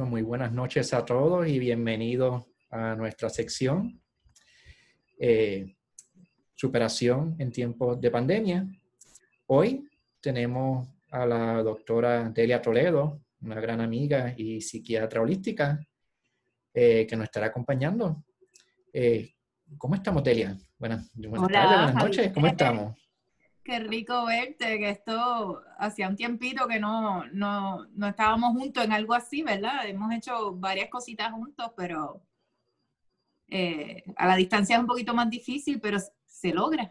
Bueno, muy buenas noches a todos y bienvenidos a nuestra sección eh, Superación en tiempos de pandemia. Hoy tenemos a la doctora Delia Toledo, una gran amiga y psiquiatra holística, eh, que nos estará acompañando. Eh, ¿Cómo estamos, Delia? Buenas, buenas tardes, buenas noches, ¿cómo estamos? Qué rico verte, que esto hacía un tiempito que no, no, no estábamos juntos en algo así, ¿verdad? Hemos hecho varias cositas juntos, pero eh, a la distancia es un poquito más difícil, pero se logra.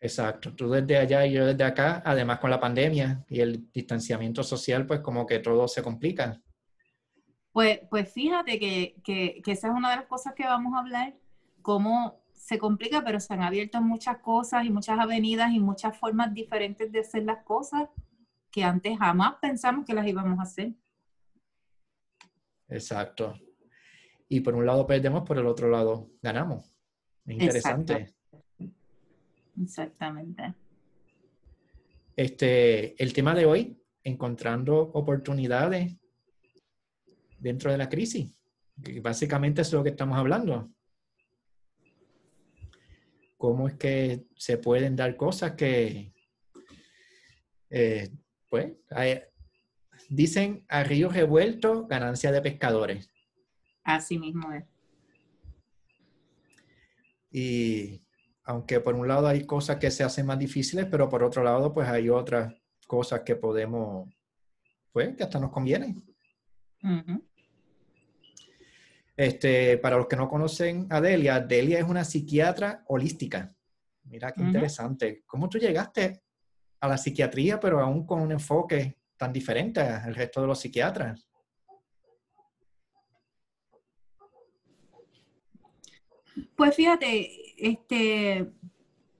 Exacto, tú desde allá y yo desde acá, además con la pandemia y el distanciamiento social, pues como que todo se complica. Pues, pues fíjate que, que, que esa es una de las cosas que vamos a hablar, cómo se complica, pero se han abierto muchas cosas y muchas avenidas y muchas formas diferentes de hacer las cosas que antes jamás pensamos que las íbamos a hacer. Exacto. Y por un lado perdemos, por el otro lado ganamos. interesante. Exactamente. Este, el tema de hoy, encontrando oportunidades dentro de la crisis. Y básicamente es lo que estamos hablando cómo es que se pueden dar cosas que, eh, pues, dicen a río revuelto, ganancia de pescadores. Así mismo es. Y aunque por un lado hay cosas que se hacen más difíciles, pero por otro lado, pues hay otras cosas que podemos, pues, que hasta nos convienen. Este, para los que no conocen a Delia, Delia es una psiquiatra holística. Mira qué interesante. ¿Cómo tú llegaste a la psiquiatría, pero aún con un enfoque tan diferente al resto de los psiquiatras? Pues fíjate, este,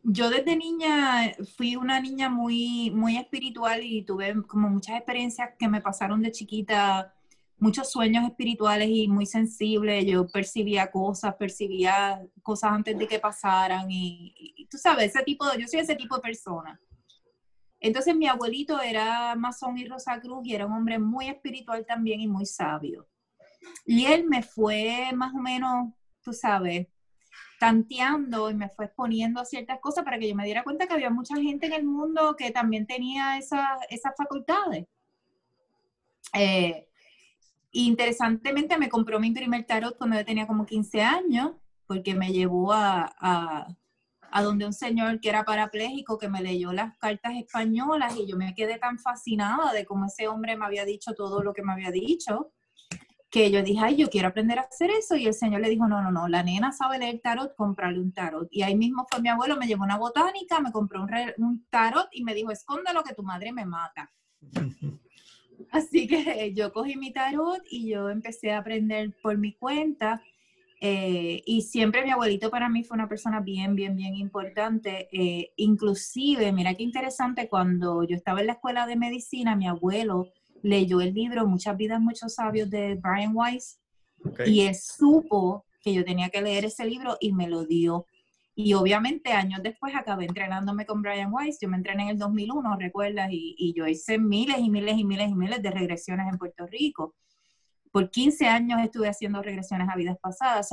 yo desde niña fui una niña muy, muy espiritual y tuve como muchas experiencias que me pasaron de chiquita muchos sueños espirituales y muy sensible. Yo percibía cosas, percibía cosas antes de que pasaran y, tú sabes, ese tipo de, yo soy ese tipo de persona. Entonces mi abuelito era masón y Cruz y era un hombre muy espiritual también y muy sabio. Y él me fue más o menos, tú sabes, tanteando y me fue exponiendo a ciertas cosas para que yo me diera cuenta que había mucha gente en el mundo que también tenía esas facultades. Eh, interesantemente me compró mi primer tarot cuando yo tenía como 15 años, porque me llevó a, a, donde un señor que era parapléjico que me leyó las cartas españolas y yo me quedé tan fascinada de cómo ese hombre me había dicho todo lo que me había dicho, que yo dije, ay, yo quiero aprender a hacer eso. Y el señor le dijo, no, no, no, la nena sabe leer tarot, comprarle un tarot. Y ahí mismo fue mi abuelo, me llevó una botánica, me compró un, un tarot y me dijo, escóndelo que tu madre me mata. Así que yo cogí mi tarot y yo empecé a aprender por mi cuenta. Eh, y siempre mi abuelito para mí fue una persona bien, bien, bien importante. Eh, inclusive, mira qué interesante, cuando yo estaba en la escuela de medicina, mi abuelo leyó el libro Muchas vidas, muchos sabios de Brian Weiss. Y él supo que yo tenía que leer ese libro y me lo dio. Y obviamente años después acabé entrenándome con Brian Weiss. Yo me entrené en el 2001, recuerdas, y, yo hice miles y miles y miles y miles de regresiones en Puerto Rico. Por 15 años estuve haciendo regresiones a vidas pasadas.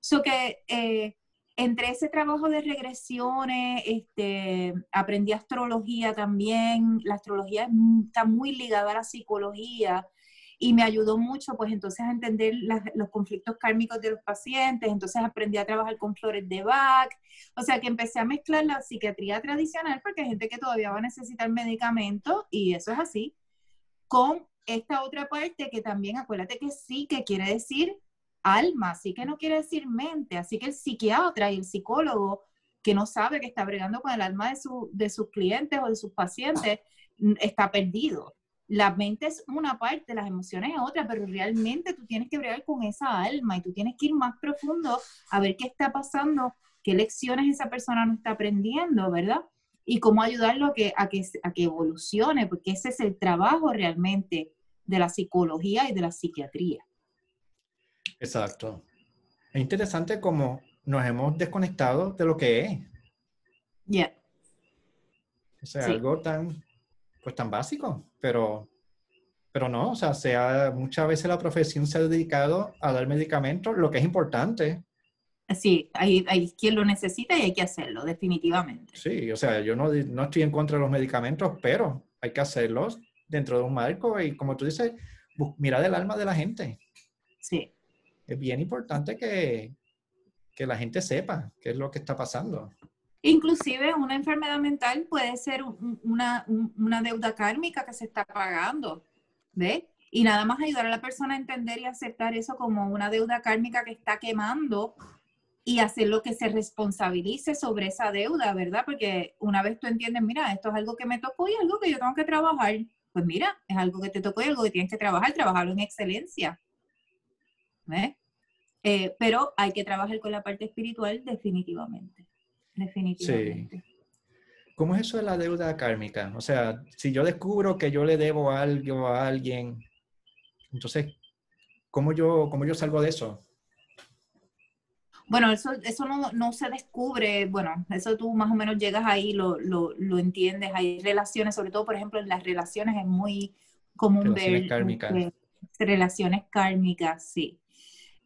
So, que eh, entre ese trabajo de regresiones, este, aprendí astrología también. La astrología está muy ligada a la psicología y me ayudó mucho pues entonces a entender los conflictos kármicos de los pacientes, entonces aprendí a trabajar con flores de Bach, o sea que empecé a mezclar la psiquiatría tradicional porque hay gente que todavía va a necesitar medicamentos y eso es así, con esta otra parte que también acuérdate que sí que quiere decir alma, sí que no quiere decir mente, así que el psiquiatra y el psicólogo que no sabe que está bregando con el alma de, su, de sus clientes o de sus pacientes, está perdido la mente es una parte, las emociones es otra, pero realmente tú tienes que bregar con esa alma y tú tienes que ir más profundo a ver qué está pasando, qué lecciones esa persona no está aprendiendo, ¿verdad? Y cómo ayudarlo a que, a que, a que evolucione, porque ese es el trabajo realmente de la psicología y de la psiquiatría. Exacto. Es interesante cómo nos hemos desconectado de lo que es. Ya. Es algo tan pues tan básico, pero pero no, o sea, sea, muchas veces la profesión se ha dedicado a dar medicamentos, lo que es importante. Sí, hay, hay quien lo necesita y hay que hacerlo, definitivamente. Sí, o sea, yo no, no estoy en contra de los medicamentos, pero hay que hacerlos dentro de un marco y como tú dices, mirar el alma de la gente. Sí. Es bien importante que, que la gente sepa qué es lo que está pasando. Inclusive una enfermedad mental puede ser una, una deuda kármica que se está pagando. ¿Ves? Y nada más ayudar a la persona a entender y aceptar eso como una deuda kármica que está quemando y hacer lo que se responsabilice sobre esa deuda, ¿verdad? Porque una vez tú entiendes, mira, esto es algo que me tocó y algo que yo tengo que trabajar, pues mira, es algo que te tocó y algo que tienes que trabajar, trabajarlo en excelencia. ¿Ves? Eh, pero hay que trabajar con la parte espiritual definitivamente. Definitivamente. Sí. ¿Cómo es eso de la deuda kármica? O sea, si yo descubro que yo le debo algo a alguien, entonces, ¿cómo yo, cómo yo salgo de eso? Bueno, eso, eso no, se descubre, bueno, eso tú más o menos llegas ahí, lo, lo, entiendes, hay relaciones, sobre todo, por ejemplo, en las relaciones es muy común relaciones ver kármicas. relaciones kármicas, sí,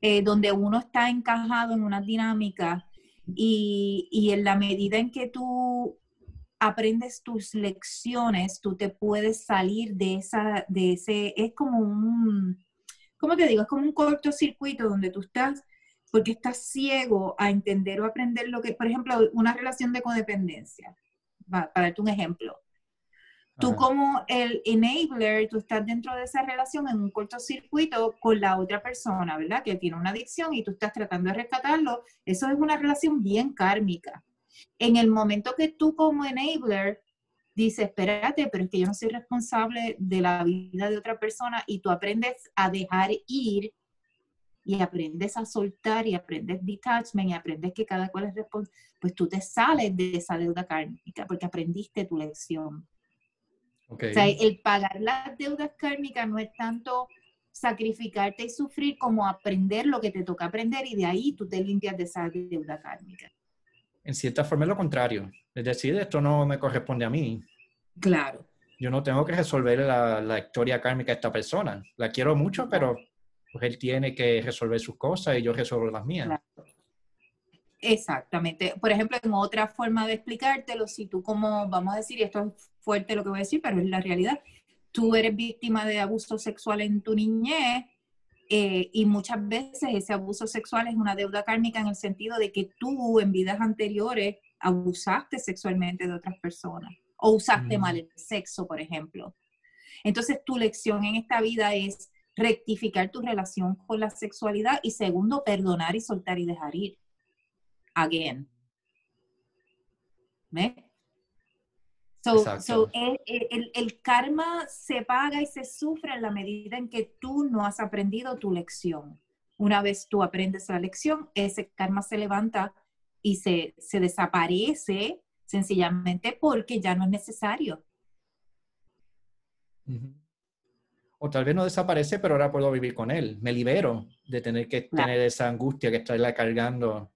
eh, donde uno está encajado en una dinámica y, y en la medida en que tú aprendes tus lecciones, tú te puedes salir de esa, de ese, es como un, ¿cómo te digo? Es como un cortocircuito donde tú estás, porque estás ciego a entender o aprender lo que, por ejemplo, una relación de codependencia, para darte un ejemplo. Tú como el enabler, tú estás dentro de esa relación en un cortocircuito con la otra persona, ¿verdad? Que tiene una adicción y tú estás tratando de rescatarlo. Eso es una relación bien kármica. En el momento que tú como enabler dices, espérate, pero es que yo no soy responsable de la vida de otra persona y tú aprendes a dejar ir y aprendes a soltar y aprendes detachment y aprendes que cada cual es responsable, pues tú te sales de esa deuda kármica porque aprendiste tu lección. O sea, el pagar las deudas kármicas no es tanto sacrificarte y sufrir como aprender lo que te toca aprender y de ahí tú te limpias de esa deuda kármica en cierta forma es lo contrario. Es decir, esto no me corresponde a mí. Claro. Yo no tengo que resolver la, historia kármica de esta persona. La quiero mucho, pero pues él tiene que resolver sus cosas y yo resuelvo las mías. Exactamente. Por ejemplo, en otra forma de explicártelo, si tú como, vamos a decir, y esto es fuerte lo que voy a decir, pero es la realidad, tú eres víctima de abuso sexual en tu niñez, eh, y muchas veces ese abuso sexual es una deuda kármica en el sentido de que tú en vidas anteriores abusaste sexualmente de otras personas o usaste mal mm. el sexo, por ejemplo. Entonces tu lección en esta vida es rectificar tu relación con la sexualidad y segundo, perdonar y soltar y dejar ir. Again. ¿Ves? So, eh, el, el, karma se paga y se sufre en la medida en que tú no has aprendido tu lección. Una vez tú aprendes la lección, ese karma se levanta y se, se desaparece sencillamente porque ya no es necesario. O tal vez no desaparece, pero ahora puedo vivir con él. Me libero de tener que tener esa angustia que estarla cargando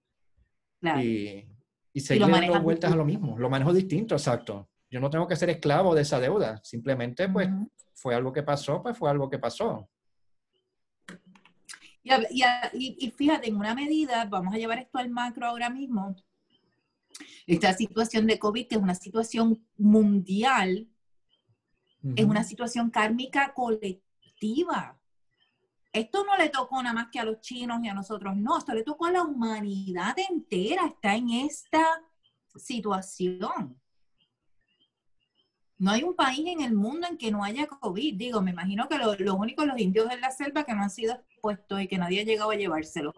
y, y seguir dando vueltas a lo mismo. Lo manejo distinto, exacto yo no tengo que ser esclavo de esa deuda. Simplemente, pues, fue algo que pasó, pues fue algo que pasó. Y, fíjate, en una medida, vamos a llevar esto al macro ahora mismo, esta situación de COVID, que es una situación mundial, es una situación kármica colectiva. Esto no le tocó nada más que a los chinos y a nosotros, no, esto le tocó a la humanidad entera, está en esta situación. No hay un país en el mundo en que no haya COVID. Digo, me imagino que los lo únicos los indios en la selva que no han sido expuestos y que nadie ha llegado a llevárselo.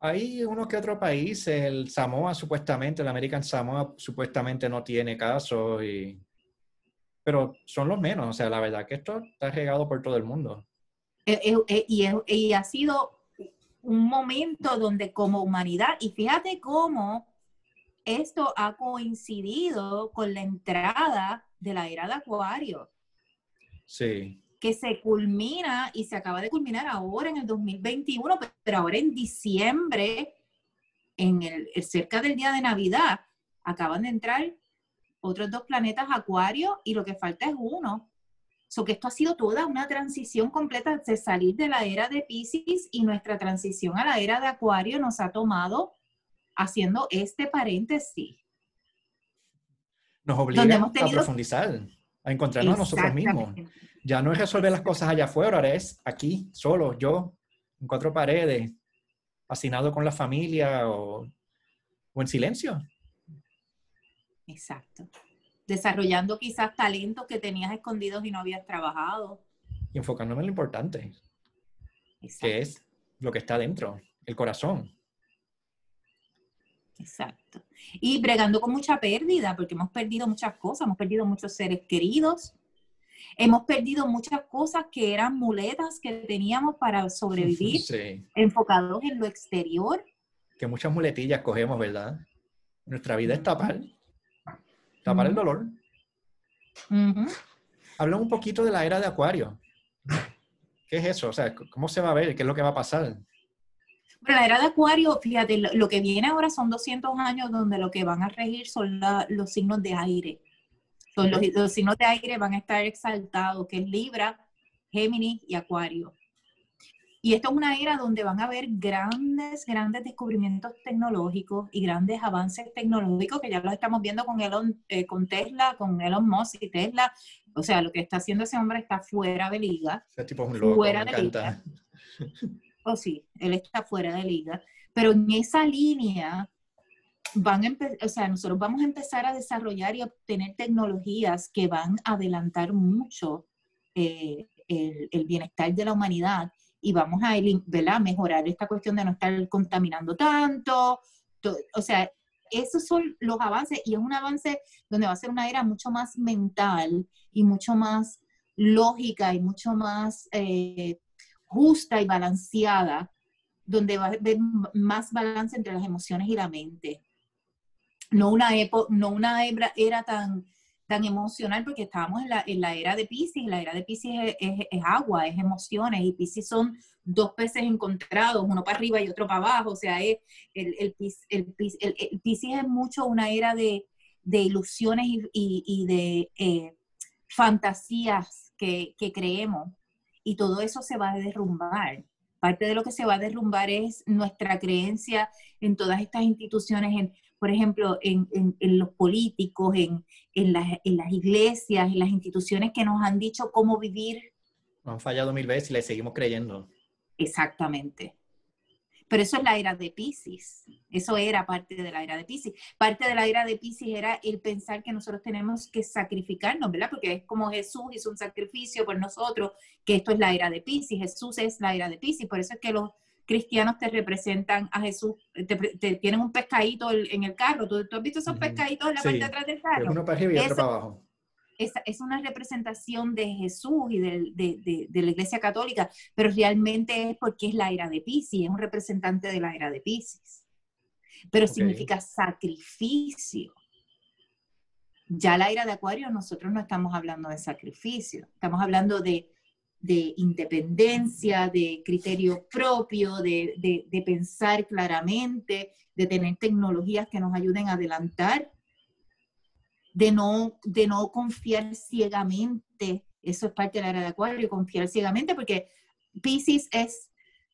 Hay uno que otro país, el Samoa supuestamente, el American Samoa supuestamente no tiene casos, y... pero son los menos. O sea, la verdad que esto está regado por todo el mundo. Eh, eh, eh, y, y ha sido un momento donde como humanidad, y fíjate cómo esto ha coincidido con la entrada de la era de Acuario. Sí. Que se culmina y se acaba de culminar ahora en el 2021, pero ahora en diciembre, en el, cerca del día de Navidad, acaban de entrar otros dos planetas Acuario y lo que falta es uno. So que esto ha sido toda una transición completa de salir de la era de Pisces y nuestra transición a la era de Acuario nos ha tomado haciendo este paréntesis. Nos obliga a profundizar, a encontrarnos a nosotros mismos. Ya no es resolver las cosas allá afuera, ahora es aquí, solo, yo, en cuatro paredes, fascinado con la familia o, o en silencio. Exacto. Desarrollando quizás talentos que tenías escondidos y no habías trabajado. Y enfocándome en lo importante, que es lo que está dentro, el corazón. Exacto. Y bregando con mucha pérdida, porque hemos perdido muchas cosas, hemos perdido muchos seres queridos, hemos perdido muchas cosas que eran muletas que teníamos para sobrevivir, enfocados en lo exterior. Que muchas muletillas cogemos, ¿verdad? Nuestra vida es tapar, tapar el dolor. Habla un poquito de la era de Acuario. ¿Qué es eso? O sea, ¿cómo se va a ver? ¿Qué es lo que va a pasar? Bueno, la era de Acuario, fíjate, lo, que viene ahora son 200 años donde lo que van a regir son los signos de aire. los, signos de aire van a estar exaltados, que es Libra, Géminis y Acuario. Y esto es una era donde van a haber grandes, grandes descubrimientos tecnológicos y grandes avances tecnológicos que ya los estamos viendo con, Elon, eh, con Tesla, con Elon Musk y Tesla. O sea, lo que está haciendo ese hombre está fuera de liga. Ese tipo es un loco, fuera de liga. Oh, sí, él está fuera de liga, pero en esa línea van a o sea, nosotros vamos a empezar a desarrollar y obtener tecnologías que van a adelantar mucho eh, el, bienestar de la humanidad y vamos a ¿verdad? mejorar esta cuestión de no estar contaminando tanto. o sea, esos son los avances y es un avance donde va a ser una era mucho más mental y mucho más lógica y mucho más eh, justa y balanceada, donde va a haber más balance entre las emociones y la mente. No una, no una era tan, tan emocional porque estábamos en la, en la era de Pisces, la era de Pisces es, es, agua, es emociones, y Pisces son dos peces encontrados, uno para arriba y otro para abajo, o sea, es, el, el, el, el Pisces es mucho una era de, de ilusiones y, y, de eh, fantasías que, que creemos, y todo eso se va a derrumbar. Parte de lo que se va a derrumbar es nuestra creencia en todas estas instituciones, en, por ejemplo, en, los políticos, en, las, iglesias, en las instituciones que nos han dicho cómo vivir. Nos han fallado mil veces y le seguimos creyendo. Exactamente. Pero eso es la era de Pisces. Eso era parte de la era de Pisces. Parte de la era de Pisces era el pensar que nosotros tenemos que sacrificarnos, ¿verdad? Porque es como Jesús hizo un sacrificio por nosotros, que esto es la era de Pisces. Jesús es la era de Pisces. Por eso es que los cristianos te representan a Jesús, te, tienen un pescadito en el carro. ¿Tú, has visto esos pescaditos en la parte de atrás del carro? Uno para arriba y otro para abajo es, es una representación de Jesús y de, de, de, la Iglesia Católica, pero realmente es porque es la era de Pisces, es un representante de la era de Pisces. Pero significa sacrificio. Ya la era de Acuario, nosotros no estamos hablando de sacrificio, estamos hablando de, de independencia, de criterio propio, de, de, pensar claramente, de tener tecnologías que nos ayuden a adelantar de no, de no confiar ciegamente. Eso es parte de la era de Acuario, confiar ciegamente, porque Pisces es,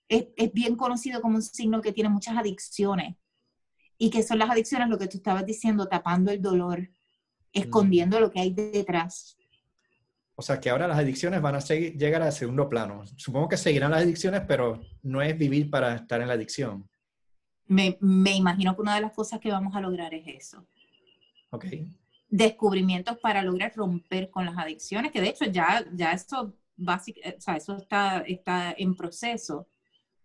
es, bien conocido como un signo que tiene muchas adicciones. Y que son las adicciones, lo que tú estabas diciendo, tapando el dolor, escondiendo lo que hay detrás. O sea que ahora las adicciones van a seguir, llegar al segundo plano. Supongo que seguirán las adicciones, pero no es vivir para estar en la adicción. Me, me imagino que una de las cosas que vamos a lograr es eso. Ok descubrimientos para lograr romper con las adicciones, que de hecho ya, ya eso, básico, o sea, eso está, está en proceso.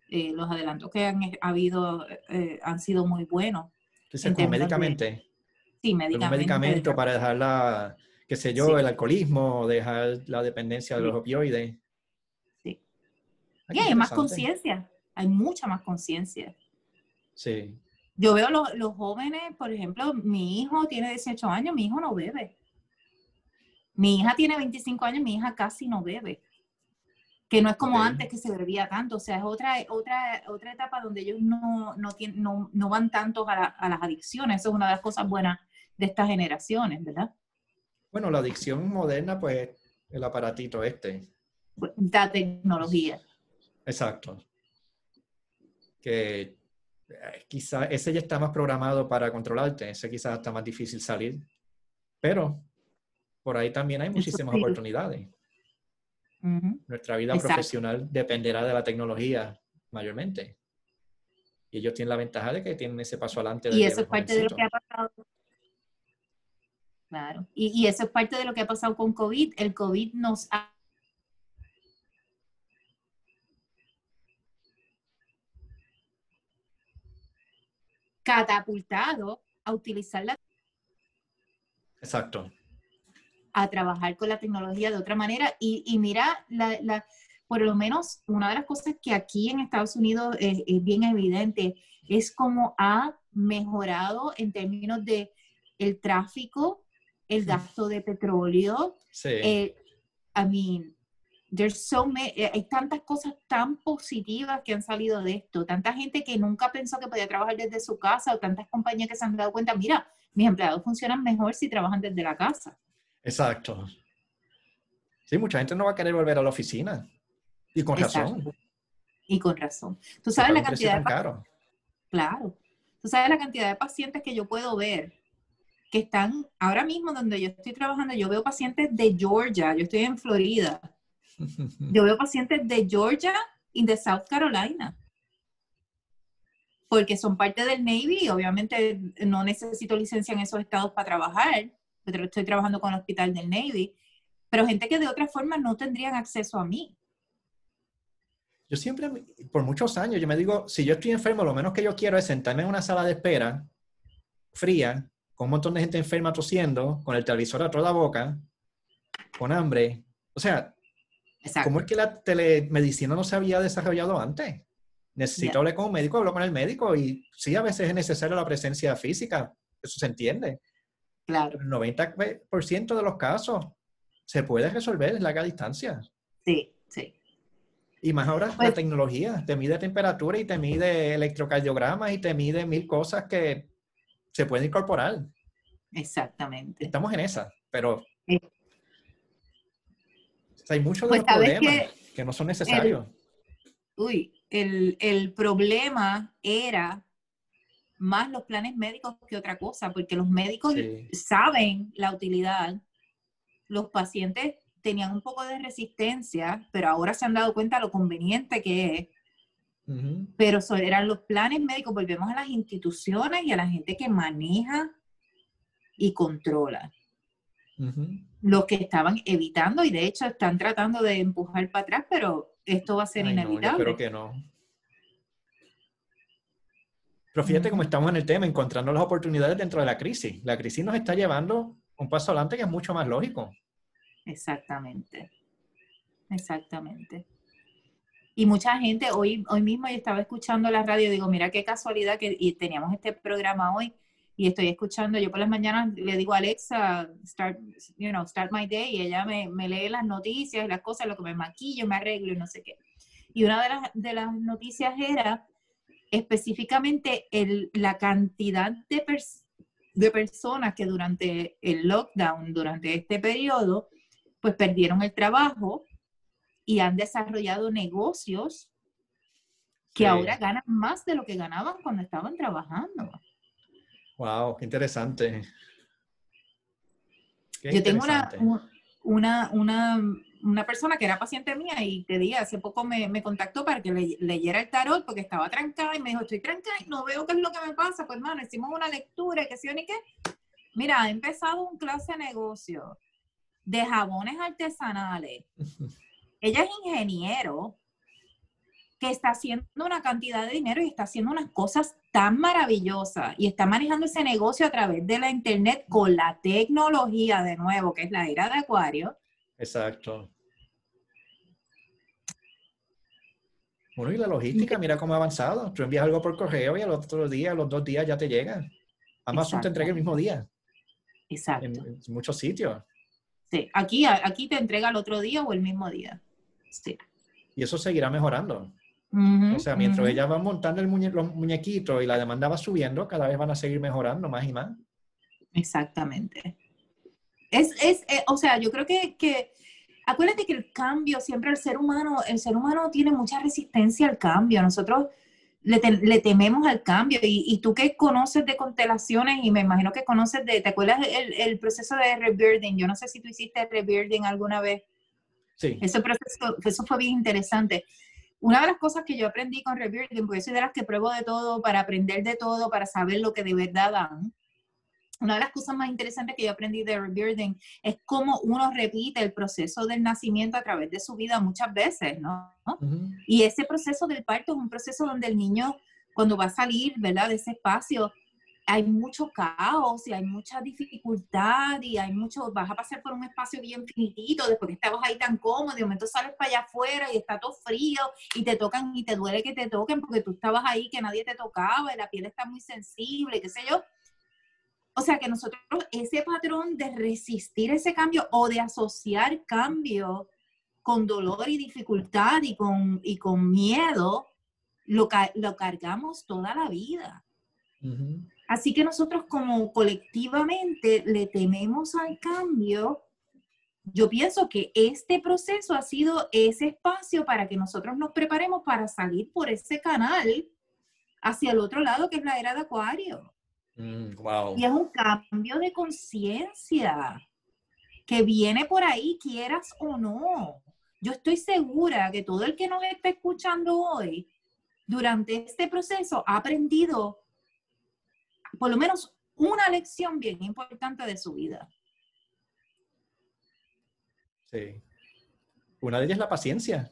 Eh, los adelantos que han habido eh, han sido muy buenos. Entonces, médicamente. sí, médicamente. Un medicamento para dejar la, qué sé yo, el alcoholismo, dejar la dependencia de los opioides. Sí. Ah, y hay más conciencia, hay mucha más conciencia. Sí. Yo veo los, los jóvenes, por ejemplo, mi hijo tiene 18 años, mi hijo no bebe. Mi hija tiene 25 años, mi hija casi no bebe. Que no es como antes que se bebía tanto. O sea, es otra, otra, otra etapa donde ellos no, no, tienen, no, no van tanto a, a, las adicciones. Eso es una de las cosas buenas de estas generaciones, ¿verdad? Bueno, la adicción moderna, pues, el aparatito este. La tecnología. Exacto. Que eh, quizá ese ya está más programado para controlarte, ese quizás está más difícil salir, pero por ahí también hay muchísimas oportunidades. Nuestra vida profesional dependerá de la tecnología mayormente. Y ellos tienen la ventaja de que tienen ese paso adelante. Y eso es parte de lo que ha pasado. Claro. Y, y eso es parte de lo que ha pasado con COVID. El COVID nos ha catapultado a utilizar la Exacto. A trabajar con la tecnología de otra manera. Y, mira, la, por lo menos una de las cosas que aquí en Estados Unidos es, bien evidente es cómo ha mejorado en términos de el tráfico, el gasto de petróleo. Sí. Eh, I mean, there's so many, eh, hay tantas cosas tan positivas que han salido de esto, tanta gente que nunca pensó que podía trabajar desde su casa o tantas compañías que se han dado cuenta, mira, mis empleados funcionan mejor si trabajan desde la casa. Exacto. Sí, mucha gente no va a querer volver a la oficina. Y con razón. Y con razón. Tú sabes la cantidad de... Claro. Tú sabes la cantidad de pacientes que yo puedo ver que están ahora mismo donde yo estoy trabajando. Yo veo pacientes de Georgia, yo estoy en Florida. Yo veo pacientes de Georgia y de South Carolina. Porque son parte del Navy obviamente no necesito licencia en esos estados para trabajar. Estoy trabajando con el hospital del Navy. Pero gente que de otra forma no tendrían acceso a mí. Yo siempre, por muchos años, yo me digo, si yo estoy enfermo, lo menos que yo quiero es sentarme en una sala de espera fría, con un montón de gente enferma tosiendo, con el televisor a toda boca, con hambre. O sea, ¿cómo es que la telemedicina no se había desarrollado antes? Necesito hablar con un médico, hablo con el médico y sí, a veces es necesaria la presencia física, eso se entiende. Claro. el 90% de los casos se puede resolver en larga distancia. Sí, sí. Y más ahora la pues tecnología, te mide temperatura y te mide electrocardiogramas y te mide mil cosas que se pueden incorporar. Exactamente. Estamos en esa, pero hay muchos de pues, los problemas que, no son necesarios. uy, el, el problema era más los planes médicos que otra cosa, porque los médicos saben la utilidad, los pacientes tenían un poco de resistencia, pero ahora se han dado cuenta lo conveniente que es. Pero eran los planes médicos, volvemos a las instituciones y a la gente que maneja y controla. Los que estaban evitando y de hecho están tratando de empujar para atrás, pero esto va a ser inevitable. No, que no. Pero fíjate cómo estamos en el tema, encontrando las oportunidades dentro de la crisis. La crisis nos está llevando un paso adelante que es mucho más lógico. Exactamente. Exactamente. Y mucha gente, hoy, hoy mismo estaba escuchando la radio, digo, mira qué casualidad que teníamos este programa hoy y estoy escuchando, yo por las mañanas le digo a Alexa, start, you know, start my day, y ella me, me lee las noticias las cosas, lo que me maquillo, me arreglo y no sé qué. Y una de las, de las noticias era específicamente el, la cantidad de, de personas que durante el lockdown, durante este periodo, pues perdieron el trabajo y han desarrollado negocios que ahora ganan más de lo que ganaban cuando estaban trabajando. Wow, qué interesante. Yo tengo una, una, una, una, persona que era paciente mía y te dije, hace poco me, me contactó para que le, leyera el tarot porque estaba trancada y me dijo, estoy trancada y no veo qué es lo que me pasa. Pues, hermano, hicimos una lectura, que sí o ni qué. Mira, ha empezado un clase de negocio de jabones artesanales. Ella es ingeniero que está haciendo una cantidad de dinero y está haciendo unas cosas tan maravillosas y está manejando ese negocio a través de la internet con la tecnología de nuevo, que es la era de Acuario. Exacto. Bueno, y la logística, mira cómo ha avanzado. Tú envías algo por correo y al otro día, a los dos días ya te llega. Amazon te entrega el mismo día. Exacto. en muchos sitios. Sí, aquí, aquí te entrega el otro día o el mismo día. Sí. Y eso seguirá mejorando. o sea, mientras ellas van montando el los muñequitos y la demanda va subiendo, cada vez van a seguir mejorando más y más. Exactamente. Es, es eh, o sea, yo creo que, que acuérdate que el cambio, siempre el ser humano, el ser humano tiene mucha resistencia al cambio. Nosotros le, tememos al cambio. Y, tú que conoces de constelaciones, y me imagino que conoces de, ¿te acuerdas el, el proceso de rebuilding? Yo no sé si tú hiciste rebuilding alguna vez. Sí. Ese proceso, eso fue bien interesante. Una de las cosas que yo aprendí con rebuilding, porque soy de las que pruebo de todo, para aprender de todo, para saber lo que de verdad dan, una de las cosas más interesantes que yo aprendí de Rebirthing es cómo uno repite el proceso del nacimiento a través de su vida muchas veces, ¿no? Y ese proceso del parto es un proceso donde el niño, cuando va a salir, ¿verdad?, de ese espacio, hay mucho caos y hay mucha dificultad y hay mucho, vas a pasar por un espacio bien finitito, después que estabas ahí tan cómodo, de momento sales para allá afuera y está todo frío y te tocan y te duele que te toquen porque tú estabas ahí que nadie te tocaba y la piel está muy sensible, qué sé yo o sea que nosotros, ese patrón de resistir ese cambio o de asociar cambio con dolor y dificultad y con, y con miedo, lo, lo cargamos toda la vida. Así que nosotros como colectivamente le tememos al cambio. Yo pienso que este proceso ha sido ese espacio para que nosotros nos preparemos para salir por ese canal hacia el otro lado, que es la era de Acuario. Mm, wow. Y es un cambio de conciencia que viene por ahí, quieras o no. Yo estoy segura que todo el que nos está escuchando hoy, durante este proceso, ha aprendido por lo menos una lección bien importante de su vida. Sí. Una de ellas es la paciencia.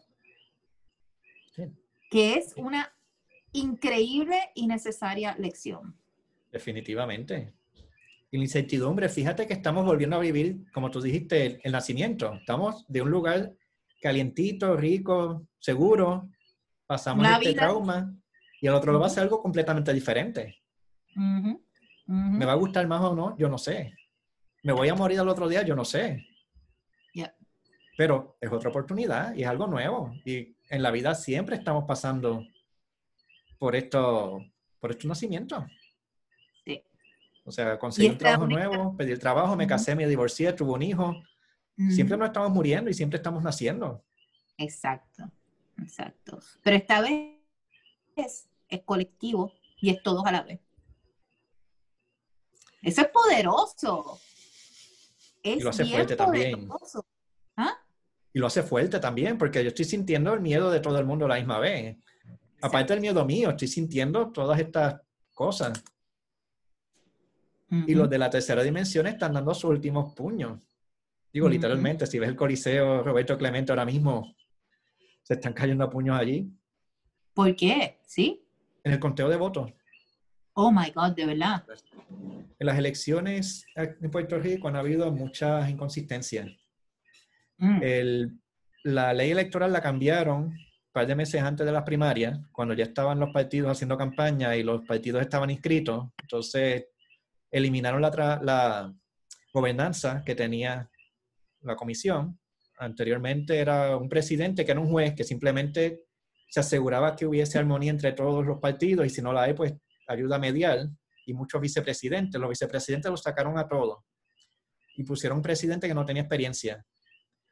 Que es una increíble y necesaria lección. Definitivamente. Y la incertidumbre, fíjate que estamos volviendo a vivir, como tú dijiste, el, nacimiento. Estamos de un lugar calientito, rico, seguro. Pasamos este trauma y al otro lo va a ser algo completamente diferente. ¿Me va a gustar más o no? Yo no sé. ¿Me voy a morir al otro día? Yo no sé. Pero es otra oportunidad y es algo nuevo. Y en la vida siempre estamos pasando por esto, por estos nacimientos. O sea, conseguir un trabajo nuevo, pedir trabajo, me casé, me divorcié, tuve un hijo. Siempre nos estamos muriendo y siempre estamos naciendo. Exacto, exacto. Pero esta vez es, colectivo y es todos a la vez. Eso es poderoso. y lo hace fuerte también. ¿Ah? Y lo hace fuerte también, porque yo estoy sintiendo el miedo de todo el mundo a la misma vez. Aparte del miedo mío, estoy sintiendo todas estas cosas. Y los de la tercera dimensión están dando sus últimos puños. Digo, literalmente, si ves el Coliseo Roberto Clemente ahora mismo, se están cayendo a puños allí. ¿Por qué? ¿Sí? En el conteo de votos. Oh my God, de verdad. En las elecciones en Puerto Rico han habido muchas inconsistencias. Mm. la ley electoral la cambiaron un par de meses antes de las primarias, cuando ya estaban los partidos haciendo campaña y los partidos estaban inscritos. Entonces, eliminaron la, la gobernanza que tenía la comisión. Anteriormente era un presidente que era un juez que simplemente se aseguraba que hubiese armonía entre todos los partidos y si no la hay, pues ayuda medial y muchos vicepresidentes. Los vicepresidentes los sacaron a todos y pusieron un presidente que no tenía experiencia.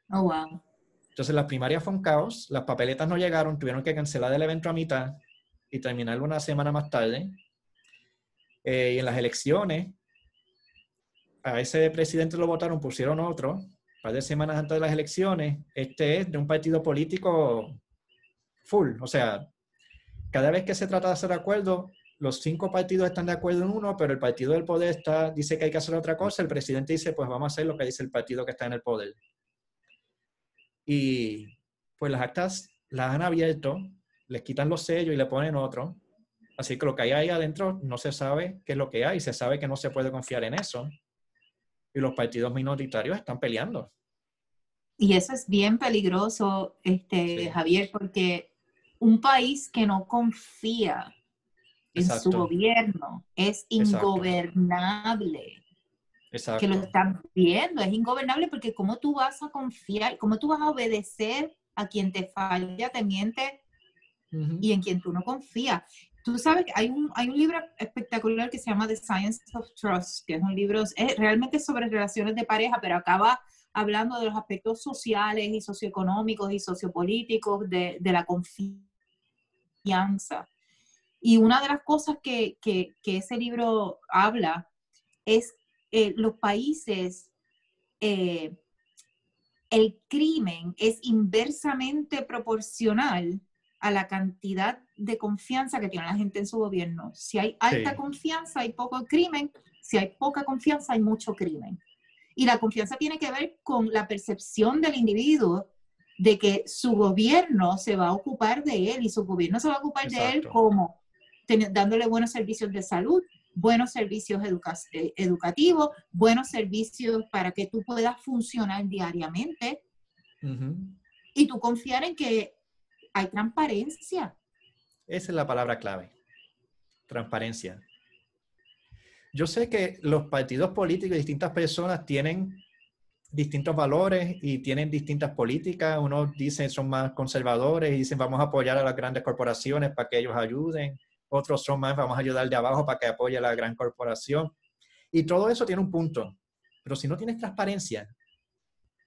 Oh, wow. Entonces las primarias fue un caos, las papeletas no llegaron, tuvieron que cancelar el evento a mitad y terminarlo una semana más tarde. Eh, y en las elecciones, a ese presidente lo votaron, pusieron otro, un par de semanas antes de las elecciones. Este es de un partido político full. O sea, cada vez que se trata de hacer acuerdo, los cinco partidos están de acuerdo en uno, pero el partido del poder está, dice que hay que hacer otra cosa. El presidente dice, pues vamos a hacer lo que dice el partido que está en el poder. Y pues las actas las han abierto, les quitan los sellos y le ponen otro. Así que lo que hay ahí adentro no se sabe qué es lo que hay, se sabe que no se puede confiar en eso. Y los partidos minoritarios están peleando. Y eso es bien peligroso, este, Javier, porque un país que no confía en su gobierno es ingobernable. Exacto. Que lo están viendo, es ingobernable porque cómo tú vas a confiar, cómo tú vas a obedecer a quien te falla, te miente y en quien tú no confías. Tú sabes que hay un, hay un libro espectacular que se llama The Science of Trust, que es un libro, es realmente sobre relaciones de pareja, pero acaba hablando de los aspectos sociales y socioeconómicos y sociopolíticos de, de la confianza. Y una de las cosas que, que, que ese libro habla es eh, los países, eh, el crimen es inversamente proporcional a la cantidad de confianza que tiene la gente en su gobierno. Si hay alta confianza, hay poco crimen. Si hay poca confianza, hay mucho crimen. Y la confianza tiene que ver con la percepción del individuo de que su gobierno se va a ocupar de él y su gobierno se va a ocupar de él como dándole buenos servicios de salud, buenos servicios eh, educativos, buenos servicios para que tú puedas funcionar diariamente y tú confiar en que hay transparencia. Esa es la palabra clave, transparencia. Yo sé que los partidos políticos y distintas personas tienen distintos valores y tienen distintas políticas. Unos dicen son más conservadores y dicen vamos a apoyar a las grandes corporaciones para que ellos ayuden. Otros son más vamos a ayudar de abajo para que apoye a la gran corporación. Y todo eso tiene un punto. Pero si no tienes transparencia,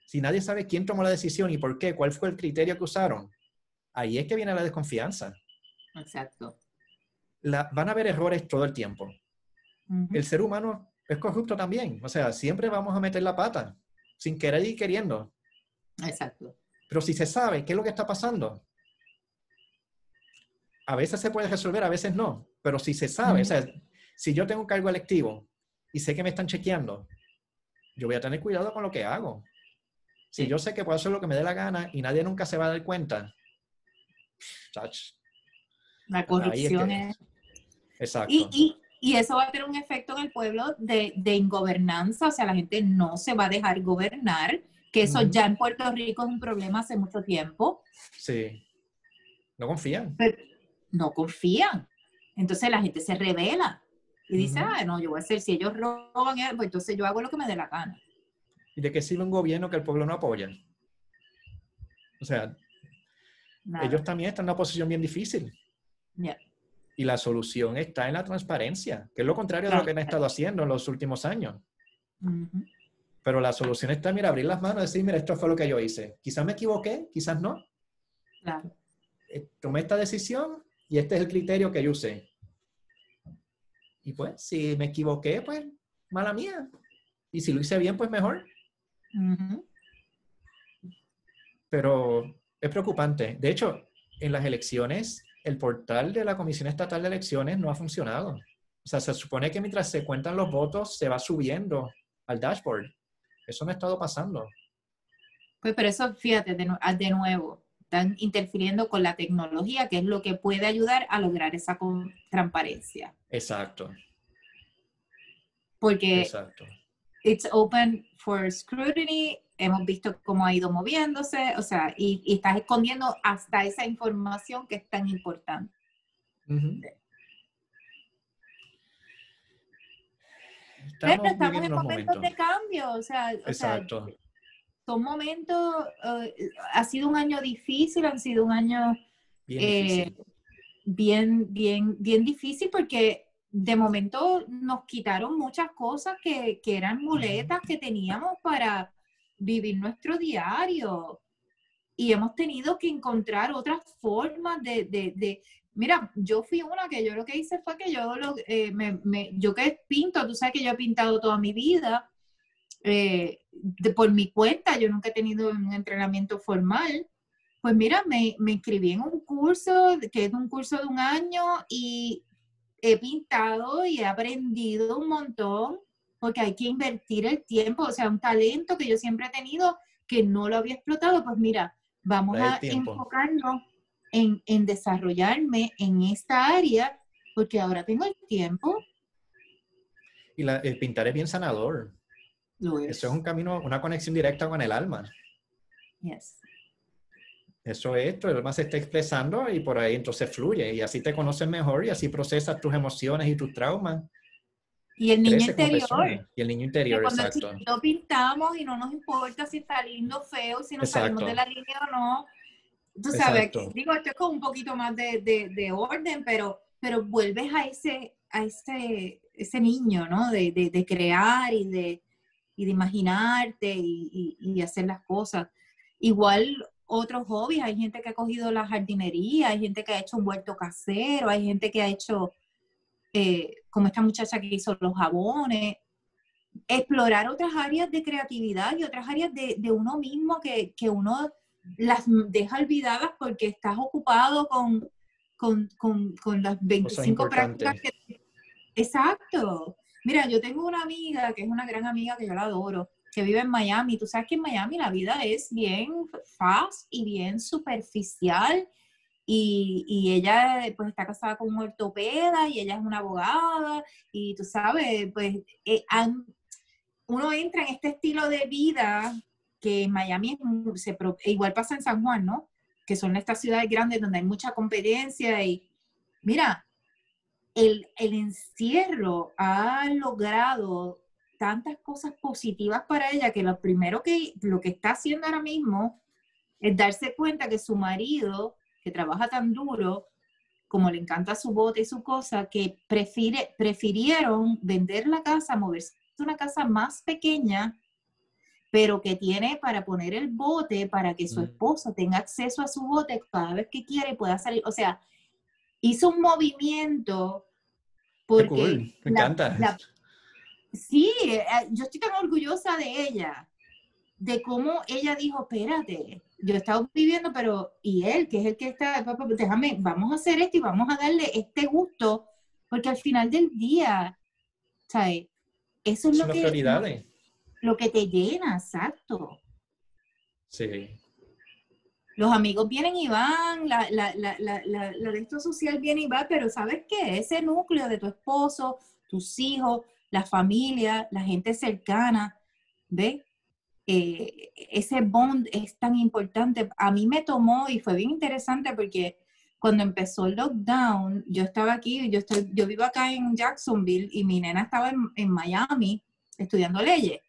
si nadie sabe quién tomó la decisión y por qué, cuál fue el criterio que usaron, ahí es que viene la desconfianza. Exacto. van a haber errores todo el tiempo. El ser humano es corrupto también. O sea, siempre vamos a meter la pata, sin querer y queriendo. Exacto. Pero si se sabe qué es lo que está pasando, a veces se puede resolver, a veces no. Pero si se sabe, o sea, si yo tengo un cargo electivo y sé que me están chequeando, yo voy a tener cuidado con lo que hago. Si yo sé que puedo hacer lo que me dé la gana y nadie nunca se va a dar cuenta, la corrupción es... Exacto. Y, eso va a tener un efecto en el pueblo de, de, ingobernanza, o sea, la gente no se va a dejar gobernar, que eso ya en Puerto Rico es un problema hace mucho tiempo. Sí. No confían. No confían. Entonces la gente se revela y dice, ah, no, yo voy a hacer, si ellos roban, pues entonces yo hago lo que me dé la gana. ¿Y de qué sirve un gobierno que el pueblo no apoya? O sea, ellos también están en una posición bien difícil. Y la solución está en la transparencia, que es lo contrario de lo que han estado haciendo en los últimos años. Pero la solución está, mira, abrir las manos y decir, mira, esto fue lo que yo hice. Quizás me equivoqué, quizás no. Claro. Eh, tomé esta decisión y este es el criterio que yo usé. Y pues, si me equivoqué, pues, mala mía. Y si lo hice bien, pues mejor. Pero es preocupante. De hecho, en las elecciones, el portal de la Comisión Estatal de Elecciones no ha funcionado. O sea, se supone que mientras se cuentan los votos, se va subiendo al dashboard. Eso no ha estado pasando. Pues, pero eso, fíjate, de, ah, de nuevo, están interfiriendo con la tecnología, que es lo que puede ayudar a lograr esa transparencia. Exacto. Porque Exacto. it's open for scrutiny hemos visto cómo ha ido moviéndose, o sea, y, estás escondiendo hasta esa información que es tan importante. Estamos, estamos en momentos de cambio, o sea, son momentos, eh, ha sido un año difícil, han sido un año bien, eh, bien, bien, bien difícil porque de momento nos quitaron muchas cosas que, que eran muletas que teníamos para vivir nuestro diario. Y hemos tenido que encontrar otras formas de, de, de mira, yo fui una que yo lo que hice fue que yo, lo, eh, me, me, yo que pinto, tú sabes que yo he pintado toda mi vida, eh, de, por mi cuenta, yo nunca he tenido un entrenamiento formal. Pues mira, me, me inscribí en un curso, que es un curso de un año, y he pintado y he aprendido un montón porque hay que invertir el tiempo, o sea, un talento que yo siempre he tenido que no lo había explotado, pues mira, vamos a enfocarnos en, en, desarrollarme en esta área, porque ahora tengo el tiempo. Y la, el pintar es bien sanador. Eso es un camino, una conexión directa con el alma. Yes. Eso es, el alma se está expresando y por ahí entonces fluye y así te conoces mejor y así procesas tus emociones y tus traumas y el niño interior. Y el niño interior, cuando exacto. Lo pintamos y no nos importa si está lindo, feo, si nos salimos de la línea o no. Tú sabes, digo, esto es con un poquito más de, de, de, orden, pero, pero vuelves a ese, a ese, ese niño, ¿no? De, de, crear y de, y de imaginarte y, y, hacer las cosas. Igual otros hobbies, hay gente que ha cogido la jardinería, hay gente que ha hecho un huerto casero, hay gente que ha hecho, eh, como esta muchacha que hizo los jabones, explorar otras áreas de creatividad y otras áreas de, de uno mismo que, que, uno las deja olvidadas porque estás ocupado con, con, con, con las 25 prácticas que... Exacto. Mira, yo tengo una amiga que es una gran amiga que yo la adoro, que vive en Miami. Tú sabes que en Miami la vida es bien fast y bien superficial. Y, y, ella pues está casada con un ortopeda y ella es una abogada y tú sabes, pues eh, uno entra en este estilo de vida que en Miami se, igual pasa en San Juan, ¿no? Que son estas ciudades grandes donde hay mucha competencia y mira, el, encierro ha logrado tantas cosas positivas para ella que lo primero que lo que está haciendo ahora mismo es darse cuenta que su marido, que trabaja tan duro, como le encanta su bote y su cosa, que prefiere, prefirieron vender la casa, moverse a una casa más pequeña, pero que tiene para poner el bote para que su mm. esposa tenga acceso a su bote cada vez que quiere pueda salir. O sea, hizo un movimiento porque me encanta. sí, eh, yo estoy tan orgullosa de ella, de cómo ella dijo, espérate, yo he estado viviendo, pero, y él, que es el que está, papá, déjame, vamos a hacer esto y vamos a darle este gusto, porque al final del día, ¿sabes? Eso es lo que, lo que te llena, exacto. Sí los amigos vienen y van, la, la, la, la, la social viene y va, pero ¿sabes qué? Ese núcleo de tu esposo, tus hijos, la familia, la gente cercana, ¿ves? Eh, ese bond es tan importante. A mí me tomó y fue bien interesante porque cuando empezó el lockdown, yo estaba aquí, yo, estoy, yo vivo acá en Jacksonville y mi nena estaba en, en Miami estudiando leyes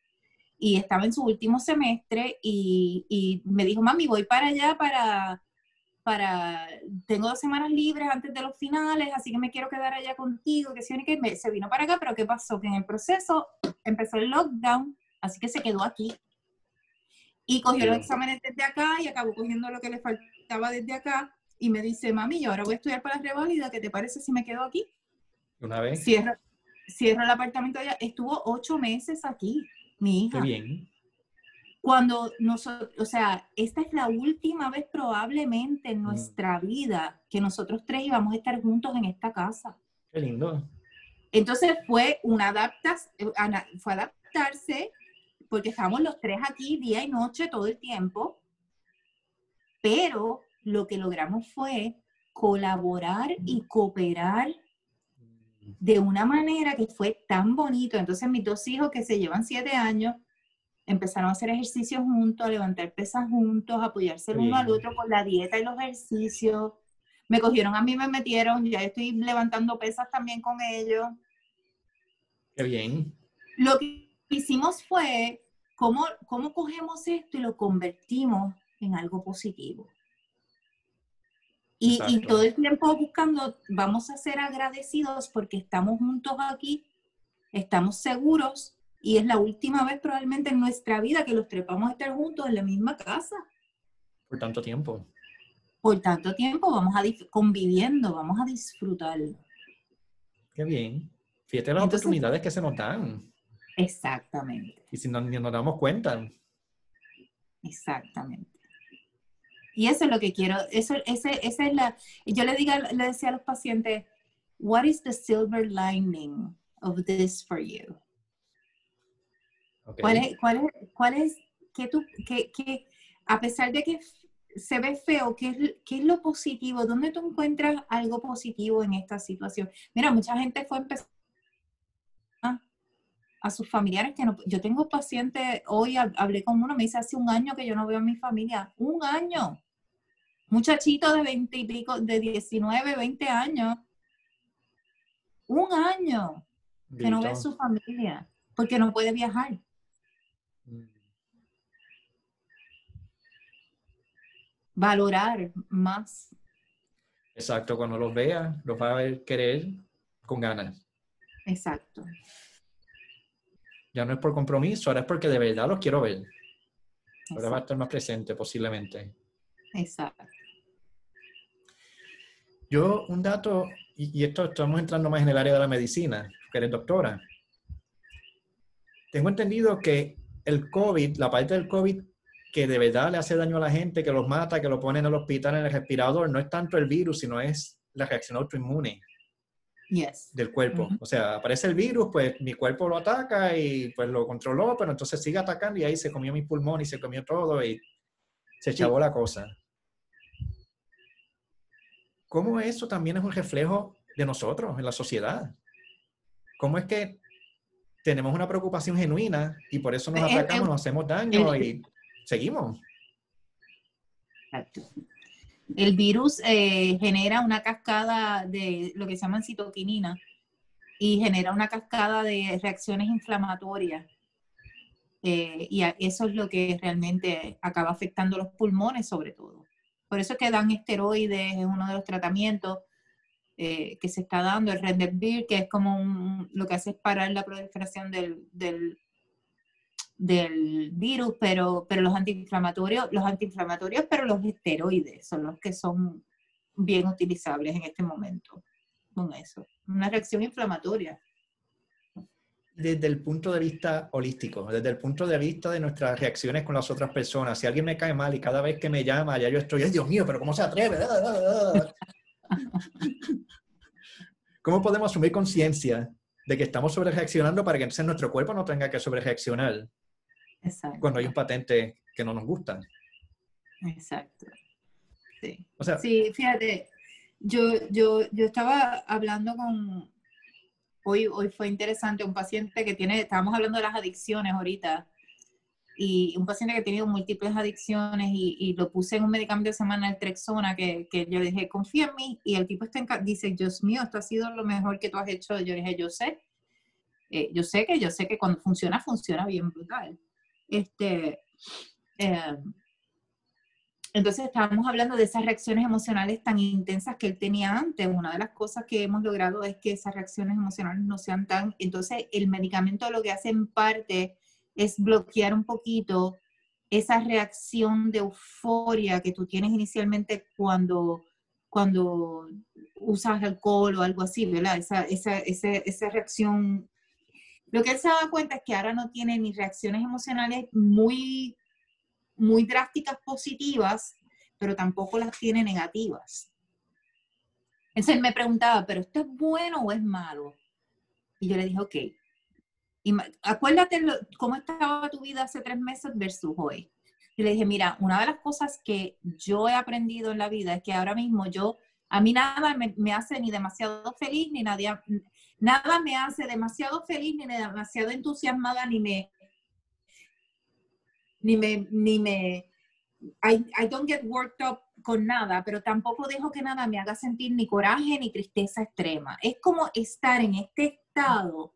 y estaba en su último semestre y, me dijo, mami, voy para allá para, para, tengo dos semanas libres antes de los finales, así que me quiero quedar allá contigo, que se, que me, se vino para acá, pero ¿qué pasó? Que en el proceso empezó el lockdown, así que se quedó aquí. Y cogió los exámenes desde acá y acabó cogiendo lo que le faltaba desde acá. Y me dice, mami, yo ahora voy a estudiar para la reválida, ¿qué te parece si me quedo aquí? Una vez. Cierro, cierro el apartamento allá. Estuvo ocho meses aquí mi hija. bien. Cuando nosotros, o sea, esta es la última vez probablemente en mm. nuestra vida que nosotros tres íbamos a estar juntos en esta casa. Qué lindo. Entonces fue una adaptación, fue adaptarse, porque estábamos los tres aquí día y noche todo el tiempo, pero lo que logramos fue colaborar y cooperar de una manera que fue tan bonito. Entonces mis dos hijos que se llevan siete años empezaron a hacer ejercicios juntos, a levantar pesas juntos, a apoyarse el uno al otro con la dieta y los ejercicios. Me cogieron a mí, me metieron, ya estoy levantando pesas también con ellos. Qué bien. Lo que hicimos fue cómo, cómo cogemos esto y lo convertimos en algo positivo. Y, todo el tiempo buscando, vamos a ser agradecidos porque estamos juntos aquí, estamos seguros y es la última vez probablemente en nuestra vida que los tres vamos a estar juntos en la misma casa. Por tanto tiempo. Por tanto tiempo vamos a conviviendo, vamos a disfrutarlo. Qué bien. Fíjate las oportunidades que se nos dan. Exactamente. Y si no, ni nos damos cuenta. Exactamente. Y eso es lo que quiero, eso, ese, esa es la, yo le, diga, le decía a los pacientes, what is the silver lining of this for you? ¿Cuál es, cuál es, cuál es que tú, que, que, a pesar de que se ve feo, ¿qué es, ¿qué es lo positivo? ¿Dónde tú encuentras algo positivo en esta situación? Mira, mucha gente fue empezar a sus familiares que no, yo tengo pacientes, hoy hablé con uno, me dice hace un año que yo no veo a mi familia, un año, muchachito de 20 y pico, de 19, 20 años, un año que no ve a su familia porque no puede viajar. Mm. Valorar más. Exacto, cuando los vea, los va a querer con ganas. Exacto. Ya no es por compromiso, ahora es porque de verdad los quiero ver. Ahora va a estar más presente posiblemente. Exacto. Yo, un dato, y, esto estamos entrando más en el área de la medicina, que eres doctora. Tengo entendido que el COVID, la parte del COVID que de verdad le hace daño a la gente, que los mata, que lo ponen en el hospital en el respirador, no es tanto el virus, sino es la reacción autoinmune del cuerpo. O sea, aparece el virus, pues mi cuerpo lo ataca y pues lo controló, pero entonces sigue atacando y ahí se comió mi pulmón y se comió todo y se echabó la cosa. ¿Cómo eso también es un reflejo de nosotros en la sociedad? ¿Cómo es que tenemos una preocupación genuina y por eso nos eh, eh, atacamos, nos hacemos daño y seguimos? Exacto. El virus eh, genera una cascada de lo que se llama citoquinina y genera una cascada de reacciones inflamatorias. Eh, y eso es lo que realmente acaba afectando los pulmones sobre todo. Por eso es que dan esteroides, es uno de los tratamientos eh, que se está dando, el Rendezvous, que es como lo que hace es parar la proliferación del, del virus, pero, pero los antiinflamatorios, los antiinflamatorios, pero los esteroides son los que son bien utilizables en este momento con eso. Una reacción inflamatoria. Desde el punto de vista holístico, desde el punto de vista de nuestras reacciones con las otras personas, si alguien me cae mal y cada vez que me llama ya yo estoy, ¡ay Dios mío, pero cómo se atreve! ¿Cómo podemos asumir conciencia de que estamos sobre reaccionando para que entonces nuestro cuerpo no tenga que sobre reaccionar? Cuando hay un patente que no nos gusta. Exacto. Sí. sí, fíjate, yo, yo, yo estaba hablando con, hoy, hoy fue interesante, un paciente que tiene, estábamos hablando de las adicciones ahorita, y un paciente que ha tenido múltiples adicciones y, lo puse en un medicamento de semana, el Trexona, que, que yo le dije, confía en mí, y el tipo está dice, Dios mío, esto ha sido lo mejor que tú has hecho. Yo le dije, yo sé, eh, yo sé que, yo sé que cuando funciona, funciona bien brutal. Este, eh, entonces estábamos hablando de esas reacciones emocionales tan intensas que él tenía antes. Una de las cosas que hemos logrado es que esas reacciones emocionales no sean tan... Entonces el medicamento lo que hace en parte es bloquear un poquito esa reacción de euforia que tú tienes inicialmente cuando, cuando usas alcohol o algo así, ¿verdad? Esa, esa, esa, esa reacción lo que él se da cuenta es que ahora no tiene ni reacciones emocionales muy, muy drásticas positivas, pero tampoco las tiene negativas. Entonces él me preguntaba, ¿pero esto es bueno o es malo? Y yo le dije, ok, y acuérdate cómo estaba tu vida hace tres meses versus hoy. Y le dije, mira, una de las cosas que yo he aprendido en la vida es que ahora mismo yo, a mí nada me, me hace ni demasiado feliz ni nadie, nada me hace demasiado feliz ni demasiado entusiasmada ni me ni me ni me I, I don't get worked up con nada, pero tampoco dejo que nada me haga sentir ni coraje ni tristeza extrema. Es como estar en este estado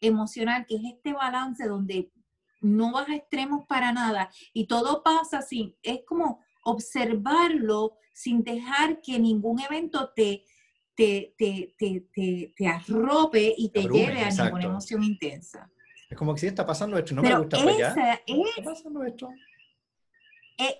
emocional, que es este balance donde no vas a extremos para nada y todo pasa así. Es como observarlo sin dejar que ningún evento te, te, te, te, te arrope y te lleve a ninguna emoción intensa. Es como que si está pasando esto, no me gusta, pues ya. está pasando esto. Eh,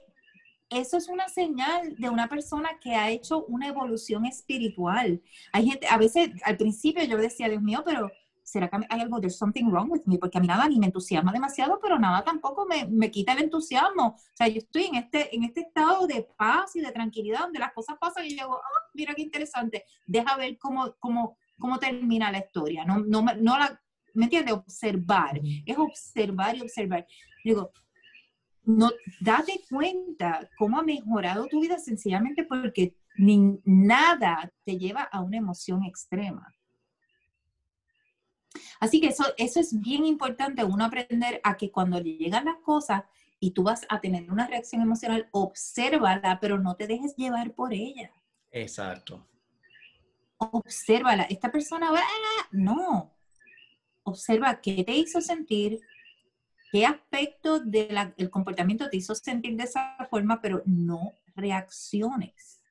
eso es una señal de una persona que ha hecho una evolución espiritual. Hay gente, a veces al principio yo decía, Dios mío, pero ¿será que hay algo, there's something wrong with me? Porque a mí nada ni me entusiasma demasiado, pero nada tampoco me, me, quita el entusiasmo. O sea, yo estoy en este, en este estado de paz y de tranquilidad donde las cosas pasan y yo digo, ah, mira qué interesante, deja ver cómo, cómo, cómo termina la historia. No, no, no la, ¿me entiendes? Observar, es observar y observar. Digo, no, date cuenta cómo ha mejorado tu vida sencillamente porque ni, nada te lleva a una emoción extrema. Así que eso, eso es bien importante, uno aprender a que cuando le llegan las cosas y tú vas a tener una reacción emocional, obsérvala, pero no te dejes llevar por ella. Exacto. Obsérvala. Esta persona va, no. Observa qué te hizo sentir, qué aspecto del comportamiento te hizo sentir de esa forma, pero no reacciones.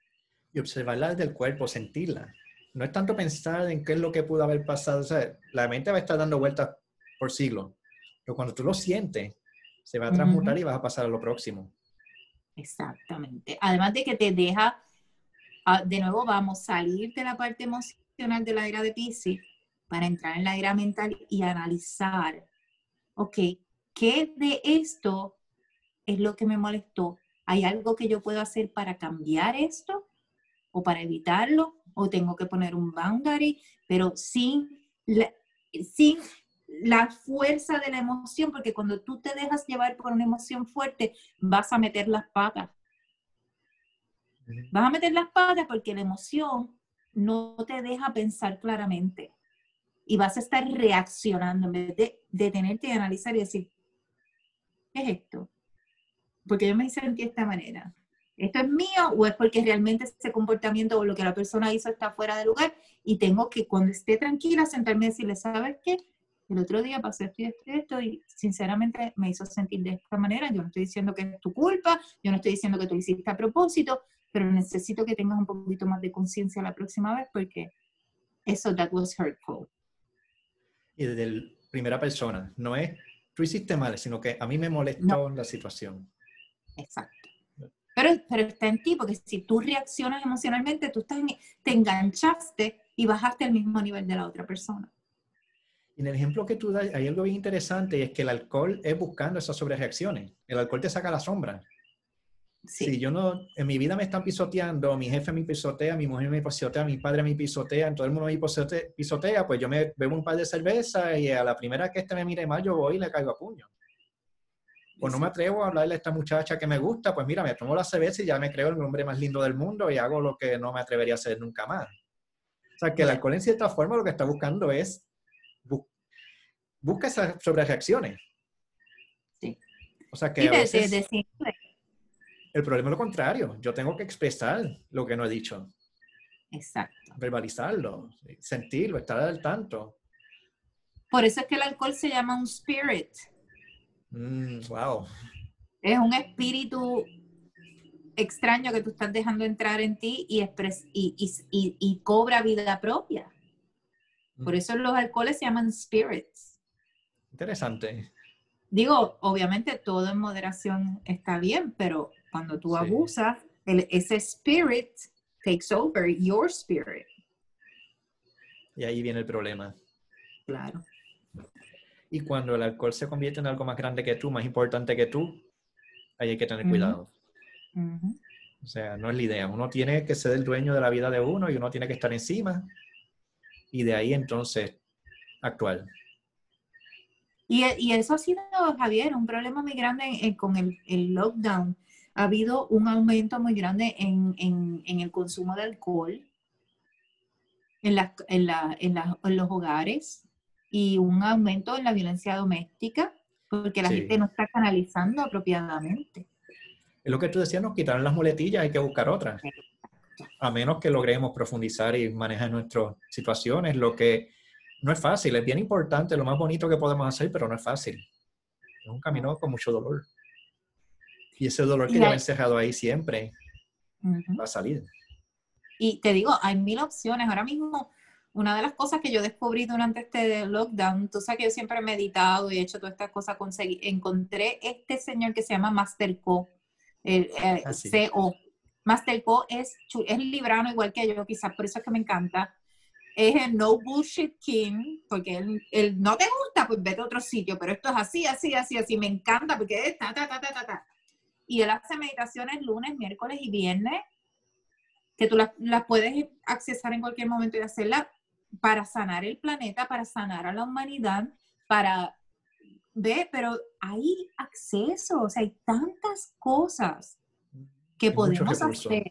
Y observarla desde el cuerpo, sentirla no es tanto pensar en qué es lo que pudo haber pasado. O sea, la mente va a estar dando vueltas por siglos. Pero cuando tú lo sientes, se va a transmutar y vas a pasar a lo próximo. Exactamente. Además de que te deja, ah, de nuevo vamos, a salir de la parte emocional de la era de Pisces para entrar en la era mental y analizar, ok, ¿qué de esto es lo que me molestó? ¿Hay algo que yo puedo hacer para cambiar esto o para evitarlo? ¿O tengo que poner un boundary? Pero sin, sin la fuerza de la emoción, porque cuando tú te dejas llevar por una emoción fuerte, vas a meter las patas. Vas a meter las patas porque la emoción no te deja pensar claramente. Y vas a estar reaccionando en vez de detenerte y analizar y decir, ¿qué es esto? Porque yo me sentí de esta manera. ¿Esto es mío o es porque realmente ese comportamiento o lo que la persona hizo está fuera de lugar? Y tengo que, cuando esté tranquila, sentarme y decirle, ¿sabes qué? el otro día pasé esto y esto, y sinceramente me hizo sentir de esta manera. Yo no estoy diciendo que es tu culpa, yo no estoy diciendo que tú hiciste a propósito, pero necesito que tengas un poquito más de conciencia la próxima vez porque eso, that was hurtful. Y desde la primera persona, no es tú hiciste mal, sino que a mí me molestó la situación. Exacto. Pero, pero está en ti, porque si tú reaccionas emocionalmente, tú estás te enganchaste y bajaste al mismo nivel de la otra persona. En el ejemplo que tú das, hay algo bien interesante y es que el alcohol es buscando esas sobrereacciones. El alcohol te saca la sombra. Si yo no, en mi vida me están pisoteando, mi jefe me pisotea, mi mujer me pisotea, mi padre me pisotea, todo el mundo me pisotea, pues yo me bebo un par de cerveza y a la primera que este me mire mal, yo voy y le caigo a puño. Pues no me atrevo a hablarle a esta muchacha que me gusta, pues mira, me tomo la cerveza y ya me creo el hombre más lindo del mundo y hago lo que no me atrevería a hacer nunca más. O sea, que el alcohol en cierta forma lo que está buscando es busca esas sobrereacciones. Sí. O sea que a veces el problema es lo contrario. Yo tengo que expresar lo que no he dicho. Exacto. Verbalizarlo, sentirlo, estar al tanto. Por eso es que el alcohol se llama un spirit. Mm, wow. Es un espíritu extraño que tú estás dejando entrar en ti y, y, y cobra vida propia. Por mm. eso los alcoholes se llaman spirits. Interesante. Digo, obviamente todo en moderación está bien, pero cuando tú abusas, ese spirit takes over your spirit. Y ahí viene el problema. Claro. Y cuando el alcohol se convierte en algo más grande que tú, más importante que tú, ahí hay que tener cuidado. O sea, no es la idea. Uno tiene que ser el dueño de la vida de uno y uno tiene que estar encima. Y de ahí entonces actuar. Y, eso ha sido, Javier, un problema muy grande con el, lockdown. Ha habido un aumento muy grande en, el consumo de alcohol en, los hogares y un aumento en la violencia doméstica porque la gente no está canalizando apropiadamente. Es lo que tú decías, nos quitaron las muletillas, hay que buscar otras. A menos que logremos profundizar y manejar nuestras situaciones, lo que no es fácil, es bien importante, lo más bonito que podemos hacer, pero no es fácil. Es un camino con mucho dolor. Y ese dolor que lleva encerrado ahí siempre va a salir. Y te digo, hay mil opciones. Ahora mismo, una de las cosas que yo descubrí durante este lockdown, tú sabes que yo siempre he meditado y he hecho todas estas cosas, conseguí, encontré este señor que se llama Master Co, el, eh, ah, CO. Master Co es, es librano igual que yo, quizás por eso es que me encanta es el no bullshit king, porque él, no te gusta, pues vete a otro sitio, pero esto es así, así, así, así, me encanta porque es ta, ta, ta, ta, ta, ta. Y él hace meditaciones lunes, miércoles y viernes, que tú las, las puedes accesar en cualquier momento y hacerlas para sanar el planeta, para sanar a la humanidad, para ver, pero hay acceso, o sea, hay tantas cosas que podemos hacer,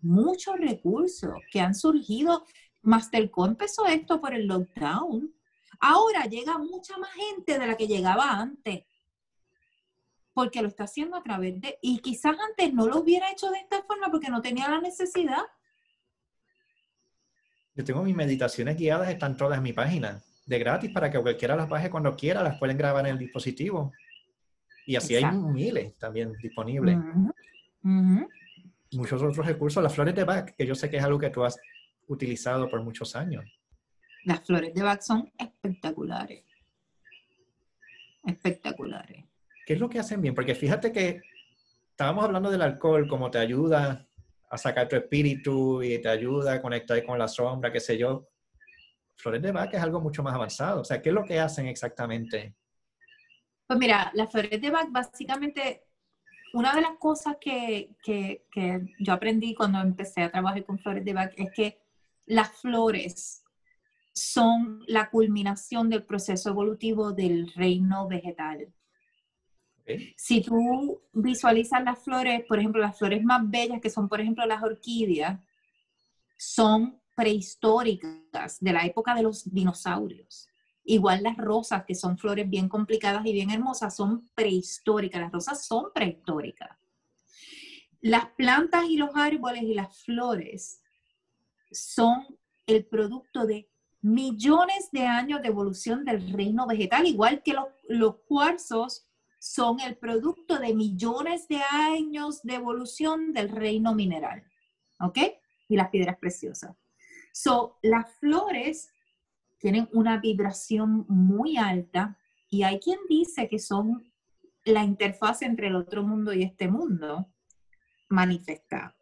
muchos recursos que han surgido Masterco empezó esto por el lockdown. Ahora llega mucha más gente de la que llegaba antes. Porque lo está haciendo a través de... Y quizás antes no lo hubiera hecho de esta forma porque no tenía la necesidad. Yo tengo mis meditaciones guiadas, están todas en mi página, de gratis para que cualquiera las baje cuando quiera, las pueden grabar en el dispositivo. Y así hay miles también disponibles. Muchos otros recursos, las flores de back, que yo sé que es algo que tú has utilizado por muchos años. Las flores de Bach son espectaculares. espectaculares. ¿Qué es lo que hacen bien? Porque fíjate que estábamos hablando del alcohol, como te ayuda a sacar tu espíritu y te ayuda a conectar con la sombra, qué sé yo. Flores de vaca es algo mucho más avanzado. O sea, ¿qué es lo que hacen exactamente? Pues mira, las flores de Bach básicamente, una de las cosas que, que, que, yo aprendí cuando empecé a trabajar con flores de Bach es que las flores son la culminación del proceso evolutivo del reino vegetal. Si tú visualizas las flores, por ejemplo, las flores más bellas, que son, por ejemplo, las orquídeas, son prehistóricas de la época de los dinosaurios. Igual las rosas, que son flores bien complicadas y bien hermosas, son prehistóricas. Las rosas son prehistóricas. Las plantas y los árboles y las flores son el producto de millones de años de evolución del reino vegetal, igual que los, cuarzos son el producto de millones de años de evolución del reino mineral. ¿Ok? Y las piedras preciosas. So, las flores tienen una vibración muy alta y hay quien dice que son la interfaz entre el otro mundo y este mundo manifestada.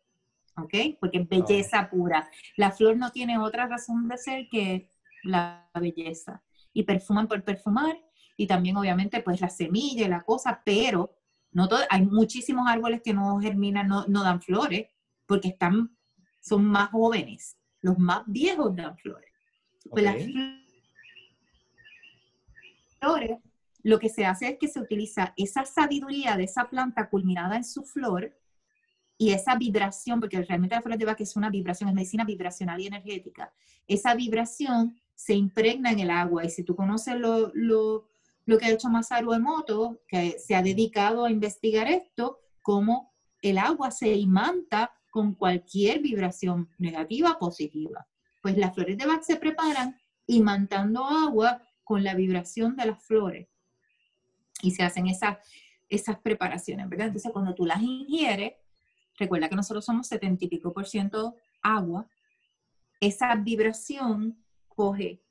¿Ok? Porque es belleza pura. La flor no tiene otra razón de ser que la belleza. Y perfuman por perfumar y también obviamente pues la semilla y la cosa, pero no todo, hay muchísimos árboles que no germinan, no, no dan flores, porque están, son más jóvenes. Los más viejos dan flores. Pues las flores, lo que se hace es que se utiliza esa sabiduría de esa planta culminada en su flor y esa vibración, porque realmente la flor de vaca es una vibración, es medicina vibracional y energética. Esa vibración se impregna en el agua y si tú conoces lo, lo lo que ha hecho Masaru Emoto, que se ha dedicado a investigar esto, cómo el agua se imanta con cualquier vibración negativa positiva. Pues las flores de Bach se preparan imantando agua con la vibración de las flores. Y se hacen esas, esas preparaciones, ¿verdad? Entonces, cuando tú las ingieres, recuerda que nosotros somos 70 y pico por ciento agua, esa vibración coge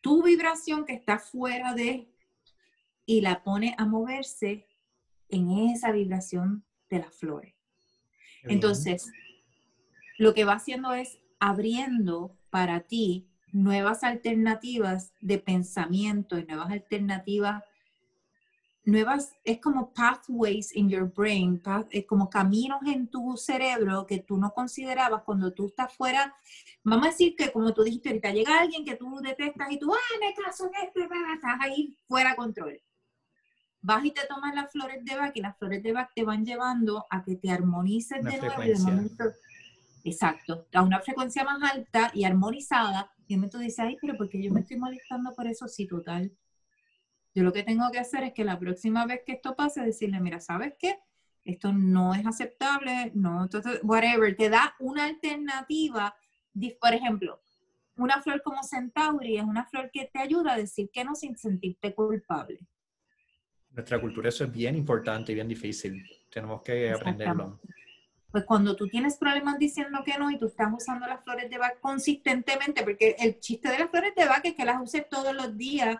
tu vibración que está fuera de y la pone a moverse en esa vibración de las flores. Entonces, lo que va haciendo es abriendo para ti nuevas alternativas de pensamiento y nuevas alternativas, nuevas, es como pathways in your brain, es como caminos en tu cerebro que tú no considerabas cuando tú estás fuera. Vamos a decir que como tú dijiste ahorita, llega alguien que tú detestas y tú, ah, me caso en esto, estás ahí fuera de control vas y te tomas las flores de Bach y las flores de Bach te van llevando a que te armonices de nuevo y de momento, exacto, a una frecuencia más alta y armonizada. Y me tú dices, ay, pero ¿por qué yo me estoy molestando por eso? Sí, total. Yo lo que tengo que hacer es que la próxima vez que esto pase, decirle, mira, ¿sabes qué? Esto no es aceptable, no, entonces, whatever, te da una alternativa. Por ejemplo, una flor como Centauri es una flor que te ayuda a decir que no sin sentirte culpable nuestra cultura eso es bien importante y bien difícil. Tenemos que aprenderlo. Pues cuando tú tienes problemas diciendo que no y tú estás usando las flores de Bach consistentemente, porque el chiste de las flores de Bach es que las uses todos los días,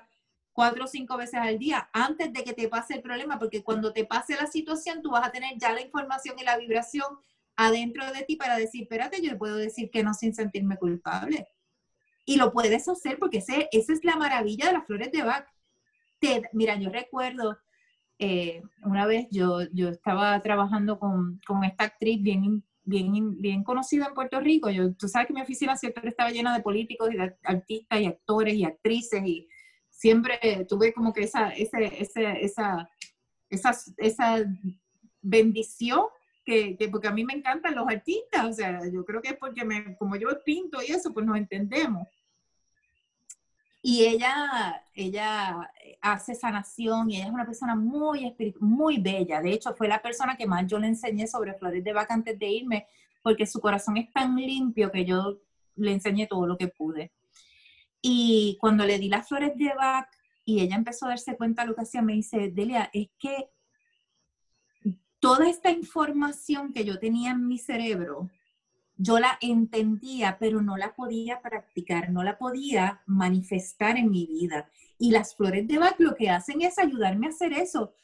cuatro o cinco veces al día, antes de que te pase el problema, porque cuando te pase la situación, tú vas a tener ya la información y la vibración adentro de ti para decir, espérate, yo puedo decir que no sin sentirme culpable. Y lo puedes hacer porque ese, esa es la maravilla de las flores de Bach. Mira, yo recuerdo eh, una vez yo, yo estaba trabajando con, con, esta actriz bien, bien, bien conocida en Puerto Rico. Yo, tú sabes que mi oficina siempre estaba llena de políticos y de artistas y actores y actrices y siempre tuve como que esa, esa, esa, esa, esa bendición que, que, porque a mí me encantan los artistas, o sea, yo creo que es porque me, como yo pinto y eso, pues nos entendemos. Y ella, ella hace sanación y ella es una persona muy muy bella. De hecho, fue la persona que más yo le enseñé sobre flores de vaca antes de irme, porque su corazón es tan limpio que yo le enseñé todo lo que pude. Y cuando le di las flores de vaca y ella empezó a darse cuenta de lo que hacía, me dice, Delia, es que toda esta información que yo tenía en mi cerebro yo la entendía, pero no la podía practicar, no la podía manifestar en mi vida. Y las flores de Bach lo que hacen es ayudarme a hacer eso.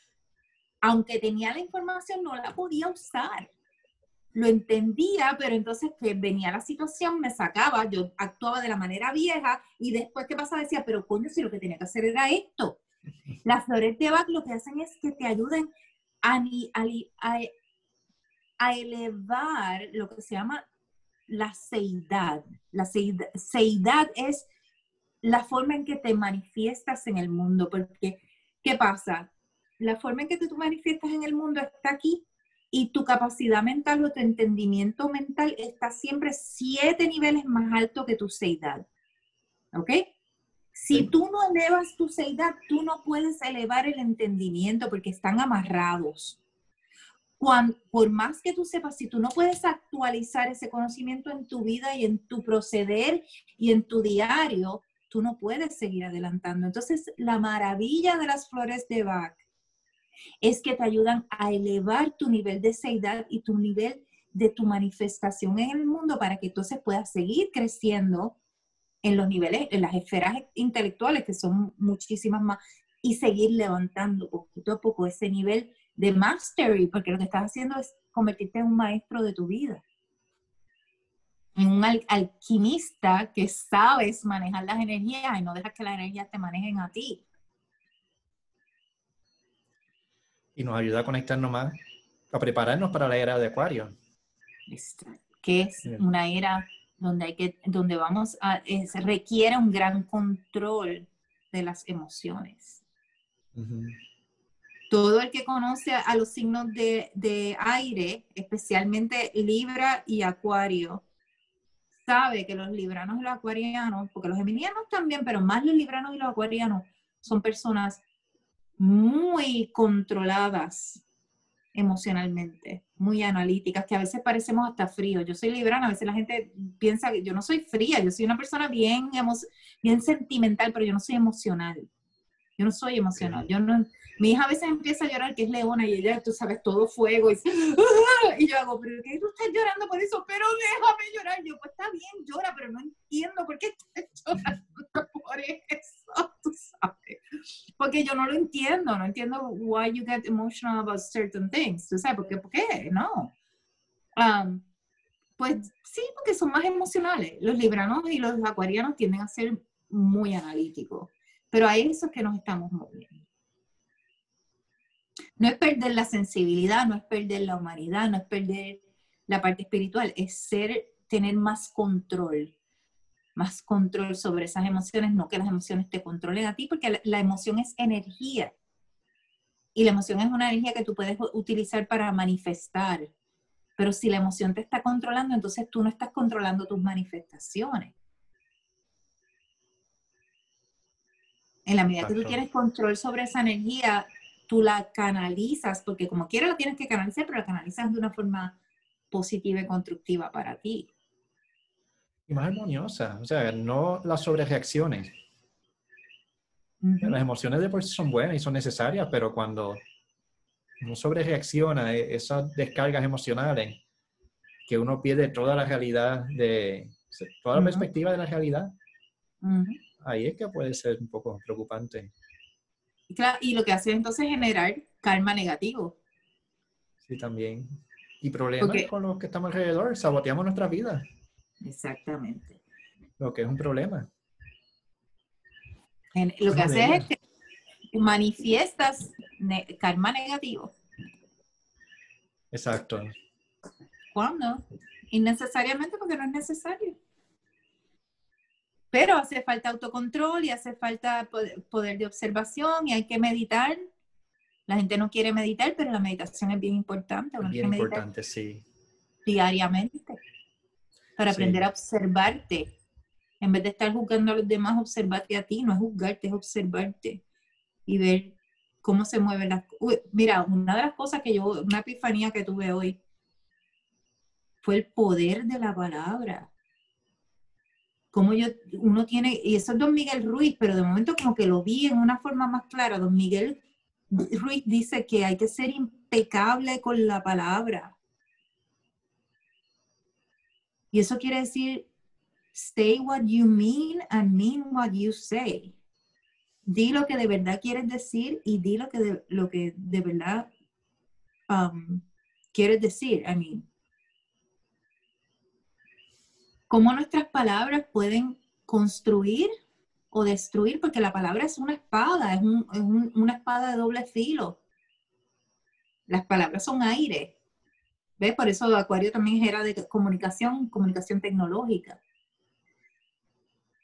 Aunque tenía la información, no la podía usar. Lo entendía, pero entonces que venía la situación, me sacaba, yo actuaba de la manera vieja y después, ¿qué pasa? Decía, pero coño, si lo que tenía que hacer era esto. Las flores de Bach lo que hacen es que te ayuden a, a, a elevar lo que se llama la seidad. La seidad, es la forma en que te manifiestas en el mundo, porque ¿qué pasa? La forma en que tú manifiestas en el mundo está aquí y tu capacidad mental o tu entendimiento mental está siempre siete niveles más alto que tu seidad. ¿Ok? Si tú no elevas tu seidad, tú no puedes elevar el entendimiento porque están amarrados por más que tú sepas, si tú no puedes actualizar ese conocimiento en tu vida y en tu proceder y en tu diario, tú no puedes seguir adelantando. Entonces, la maravilla de las flores de Bach es que te ayudan a elevar tu nivel de seidad y tu nivel de tu manifestación en el mundo para que entonces puedas seguir creciendo en los niveles, en las esferas intelectuales, que son muchísimas más, y seguir levantando poquito a poco ese nivel de mastery, porque lo que estás haciendo es convertirte en un maestro de tu vida. En un alquimista que sabes manejar las energías y no dejas que las energías te manejen a ti. Y nos ayuda a conectarnos más, a prepararnos para la era de Acuario. Que es una era donde hay que, donde vamos a, se requiere un gran control de las emociones todo el que conoce a los signos de, aire, especialmente Libra y Acuario, sabe que los libranos y los acuarianos, porque los geminianos también, pero más los libranos y los acuarianos, son personas muy controladas emocionalmente, muy analíticas, que a veces parecemos hasta fríos. Yo soy librana, a veces la gente piensa que yo no soy fría, yo soy una persona bien, bien sentimental, pero yo no soy emocional. Yo no soy emocional. Yo no, mi hija a veces empieza a llorar, que es leona, y ella, tú sabes, todo fuego. Y, yo hago, ¿pero qué tú estás llorando por eso? Pero déjame llorar. Yo, pues está bien, llora, pero no entiendo por qué estás llorando por eso, tú sabes. Porque yo no lo entiendo, no entiendo why you get emotional about certain things. ¿Tú sabes por qué? ¿Por qué? No. Um, pues sí, porque son más emocionales. Los libranos y los acuarianos tienden a ser muy analíticos. Pero a eso es que nos estamos moviendo. No es perder la sensibilidad, no es perder la humanidad, no es perder la parte espiritual, es ser, tener más control, más control sobre esas emociones, no que las emociones te controlen a ti, porque la, emoción es energía. Y la emoción es una energía que tú puedes utilizar para manifestar. Pero si la emoción te está controlando, entonces tú no estás controlando tus manifestaciones. En la medida que tú tienes control sobre esa energía, tú la canalizas, porque como quiera la tienes que canalizar, pero la canalizas de una forma positiva y constructiva para ti. Y más armoniosa, o sea, no las sobrereacciones. Las emociones de por sí son buenas y son necesarias, pero cuando uno sobrereacciona, e, esas descargas emocionales, que uno pierde toda la realidad de, toda la perspectiva de la realidad, ahí es que puede ser un poco preocupante. Y lo que hace entonces es generar karma negativo. Sí, también. Y problemas con los que estamos alrededor, saboteamos nuestra vida. Exactamente. Lo que es un problema. lo que hace es que manifiestas karma negativo. Exacto. ¿Cuándo? Innecesariamente porque no es necesario. Pero hace falta autocontrol y hace falta poder de observación y hay que meditar. La gente no quiere meditar, pero la meditación es bien importante. bien importante, sí. Diariamente. Para aprender a observarte. En vez de estar juzgando a los demás, observarte a ti. No es juzgarte, es observarte. Y ver cómo se mueven las cosas. Mira, una de las cosas que yo, una epifanía que tuve hoy, fue el poder de la palabra como yo, uno tiene, y eso es don Miguel Ruiz, pero de momento como que lo vi en una forma más clara. Don Miguel Ruiz dice que hay que ser impecable con la palabra. Y eso quiere decir, say what you mean and mean what you say. Di lo que de verdad quieres decir y di lo que de, lo que de verdad um, quieres decir. I mean, cómo nuestras palabras pueden construir o destruir, porque la palabra es una espada, es, una espada de doble filo. Las palabras son aire. ¿Ves? Por eso Acuario también era de comunicación, comunicación tecnológica.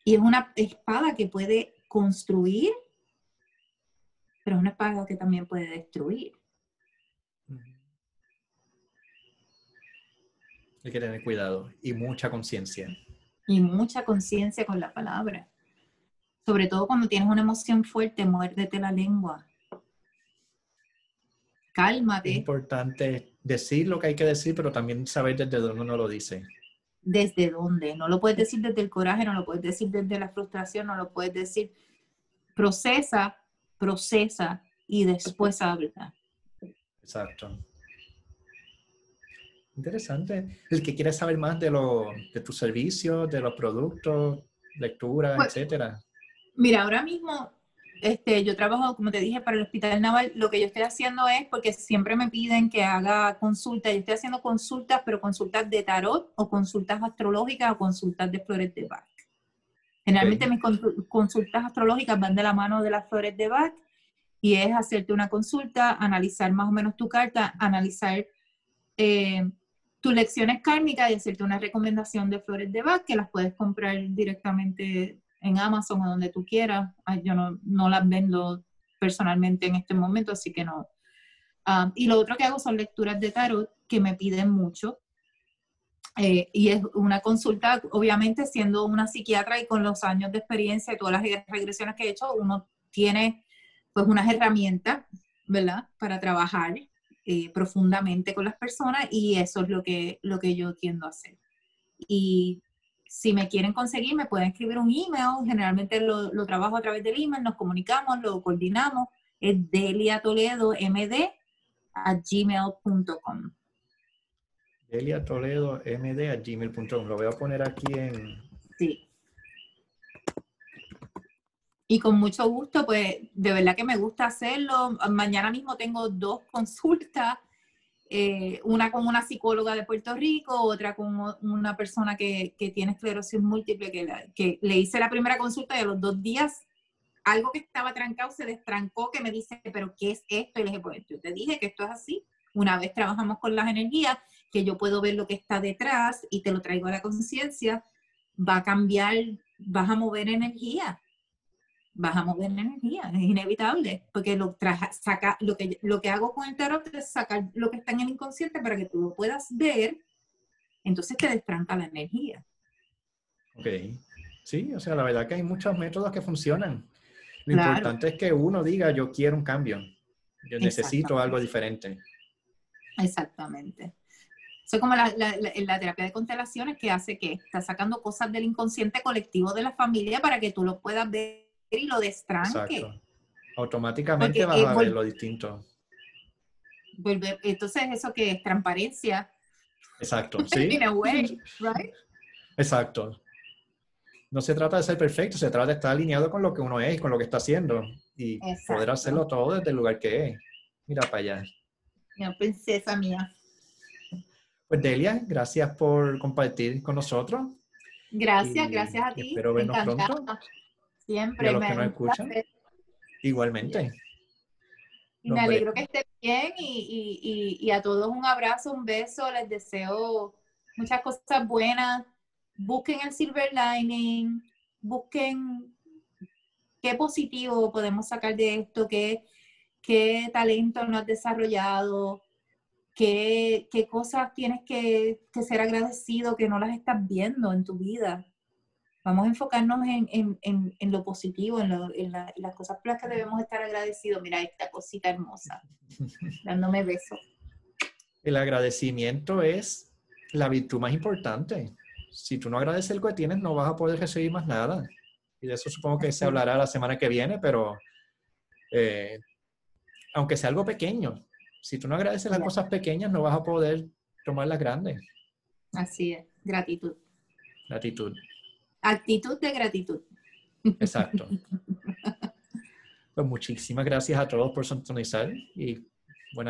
Y es una espada que puede construir, pero es una espada que también puede destruir. Hay que tener cuidado y mucha conciencia. Y mucha conciencia con la palabra. Sobre todo cuando tienes una emoción fuerte, muérdete la lengua. Cálmate. Es importante decir lo que hay que decir, pero también saber desde dónde uno lo dice. ¿Desde dónde? No lo puedes decir desde el coraje, no lo puedes decir desde la frustración, no lo puedes decir. Procesa, procesa y después habla. Exacto. Interesante. El que quiere saber más de, lo, de tus servicios, de los productos, lectura, pues, etcétera. Mira, ahora mismo este, yo trabajo, como te dije, para el Hospital Naval. Lo que yo estoy haciendo es, porque siempre me piden que haga consultas, yo estoy haciendo consultas, pero consultas de tarot o consultas astrológicas o consultas de flores de Bach. Generalmente mis consultas astrológicas van de la mano de las flores de Bach y es hacerte una consulta, analizar más o menos tu carta, analizar eh, tus lecciones kármicas y hacerte una recomendación de flores de Bach que las puedes comprar directamente en Amazon o donde tú quieras. Yo no, las vendo personalmente en este momento, así que no. Ah, y lo otro que hago son lecturas de tarot que me piden mucho. Eh, y es una consulta, obviamente siendo una psiquiatra y con los años de experiencia y todas las regresiones que he hecho, uno tiene pues unas herramientas, ¿verdad? Para trabajar eh, profundamente con las personas y eso es lo que, lo que yo tiendo a hacer. Y si me quieren conseguir, me pueden escribir un email, generalmente lo, lo trabajo a través del email, nos comunicamos, lo coordinamos, es Delia Toledo MD a gmail.com. Delia Toledo MD a gmail.com. Lo voy a poner aquí en... Sí. Y con mucho gusto, pues de verdad que me gusta hacerlo. Mañana mismo tengo dos consultas, eh, una con una psicóloga de Puerto Rico, otra con una persona que, que tiene esclerosis múltiple, que, que le hice la primera consulta y a los dos días algo que estaba trancado se destrancó, que me dice, pero ¿qué es esto? Y le dije, pues yo te dije que esto es así. Una vez trabajamos con las energías, que yo puedo ver lo que está detrás y te lo traigo a la conciencia, va a cambiar, vas a mover energía a mover energía, es inevitable, porque lo, saca, lo, que, lo que hago con el tarot es sacar lo que está en el inconsciente para que tú lo puedas ver, entonces te destranca la energía. Ok, sí, o sea, la verdad que hay muchos métodos que funcionan. Lo importante es que uno diga, yo quiero un cambio, yo necesito algo diferente. Exactamente. Eso es como la, la, la, terapia de constelaciones que hace que está sacando cosas del inconsciente colectivo de la familia para que tú lo puedas ver y lo destranque. Exacto. Automáticamente vas a ver lo distinto. entonces, ¿eso que es? Transparencia. Exacto, sí. Exacto. No se trata de ser perfecto, se trata de estar alineado con lo que uno es, con lo que está haciendo y poder hacerlo todo desde el lugar que es. Mira para allá. Mi princesa mía. Pues Delia, gracias por compartir con nosotros. Gracias, gracias a ti. Espero vernos pronto. Siempre. a los que no escuchan. Igualmente. Y me alegro que estén bien y, a todos un abrazo, un beso. Les deseo muchas cosas buenas. Busquen el silver lining, busquen qué positivo podemos sacar de esto, qué, qué talento no has desarrollado, qué, qué cosas tienes que, que, ser agradecido que no las estás viendo en tu vida. Vamos a enfocarnos en, lo positivo, en, las cosas por las que debemos estar agradecidos. Mira esta cosita hermosa, dándome beso. El agradecimiento es la virtud más importante. Si tú no agradeces lo que tienes, no vas a poder recibir más nada. Y de eso supongo que se hablará la semana que viene, pero eh, aunque sea algo pequeño, si tú no agradeces las cosas pequeñas, no vas a poder tomar las grandes. Así es. Gratitud. Gratitud. Actitud de gratitud. Exacto. Pues muchísimas gracias a todos por sintonizar y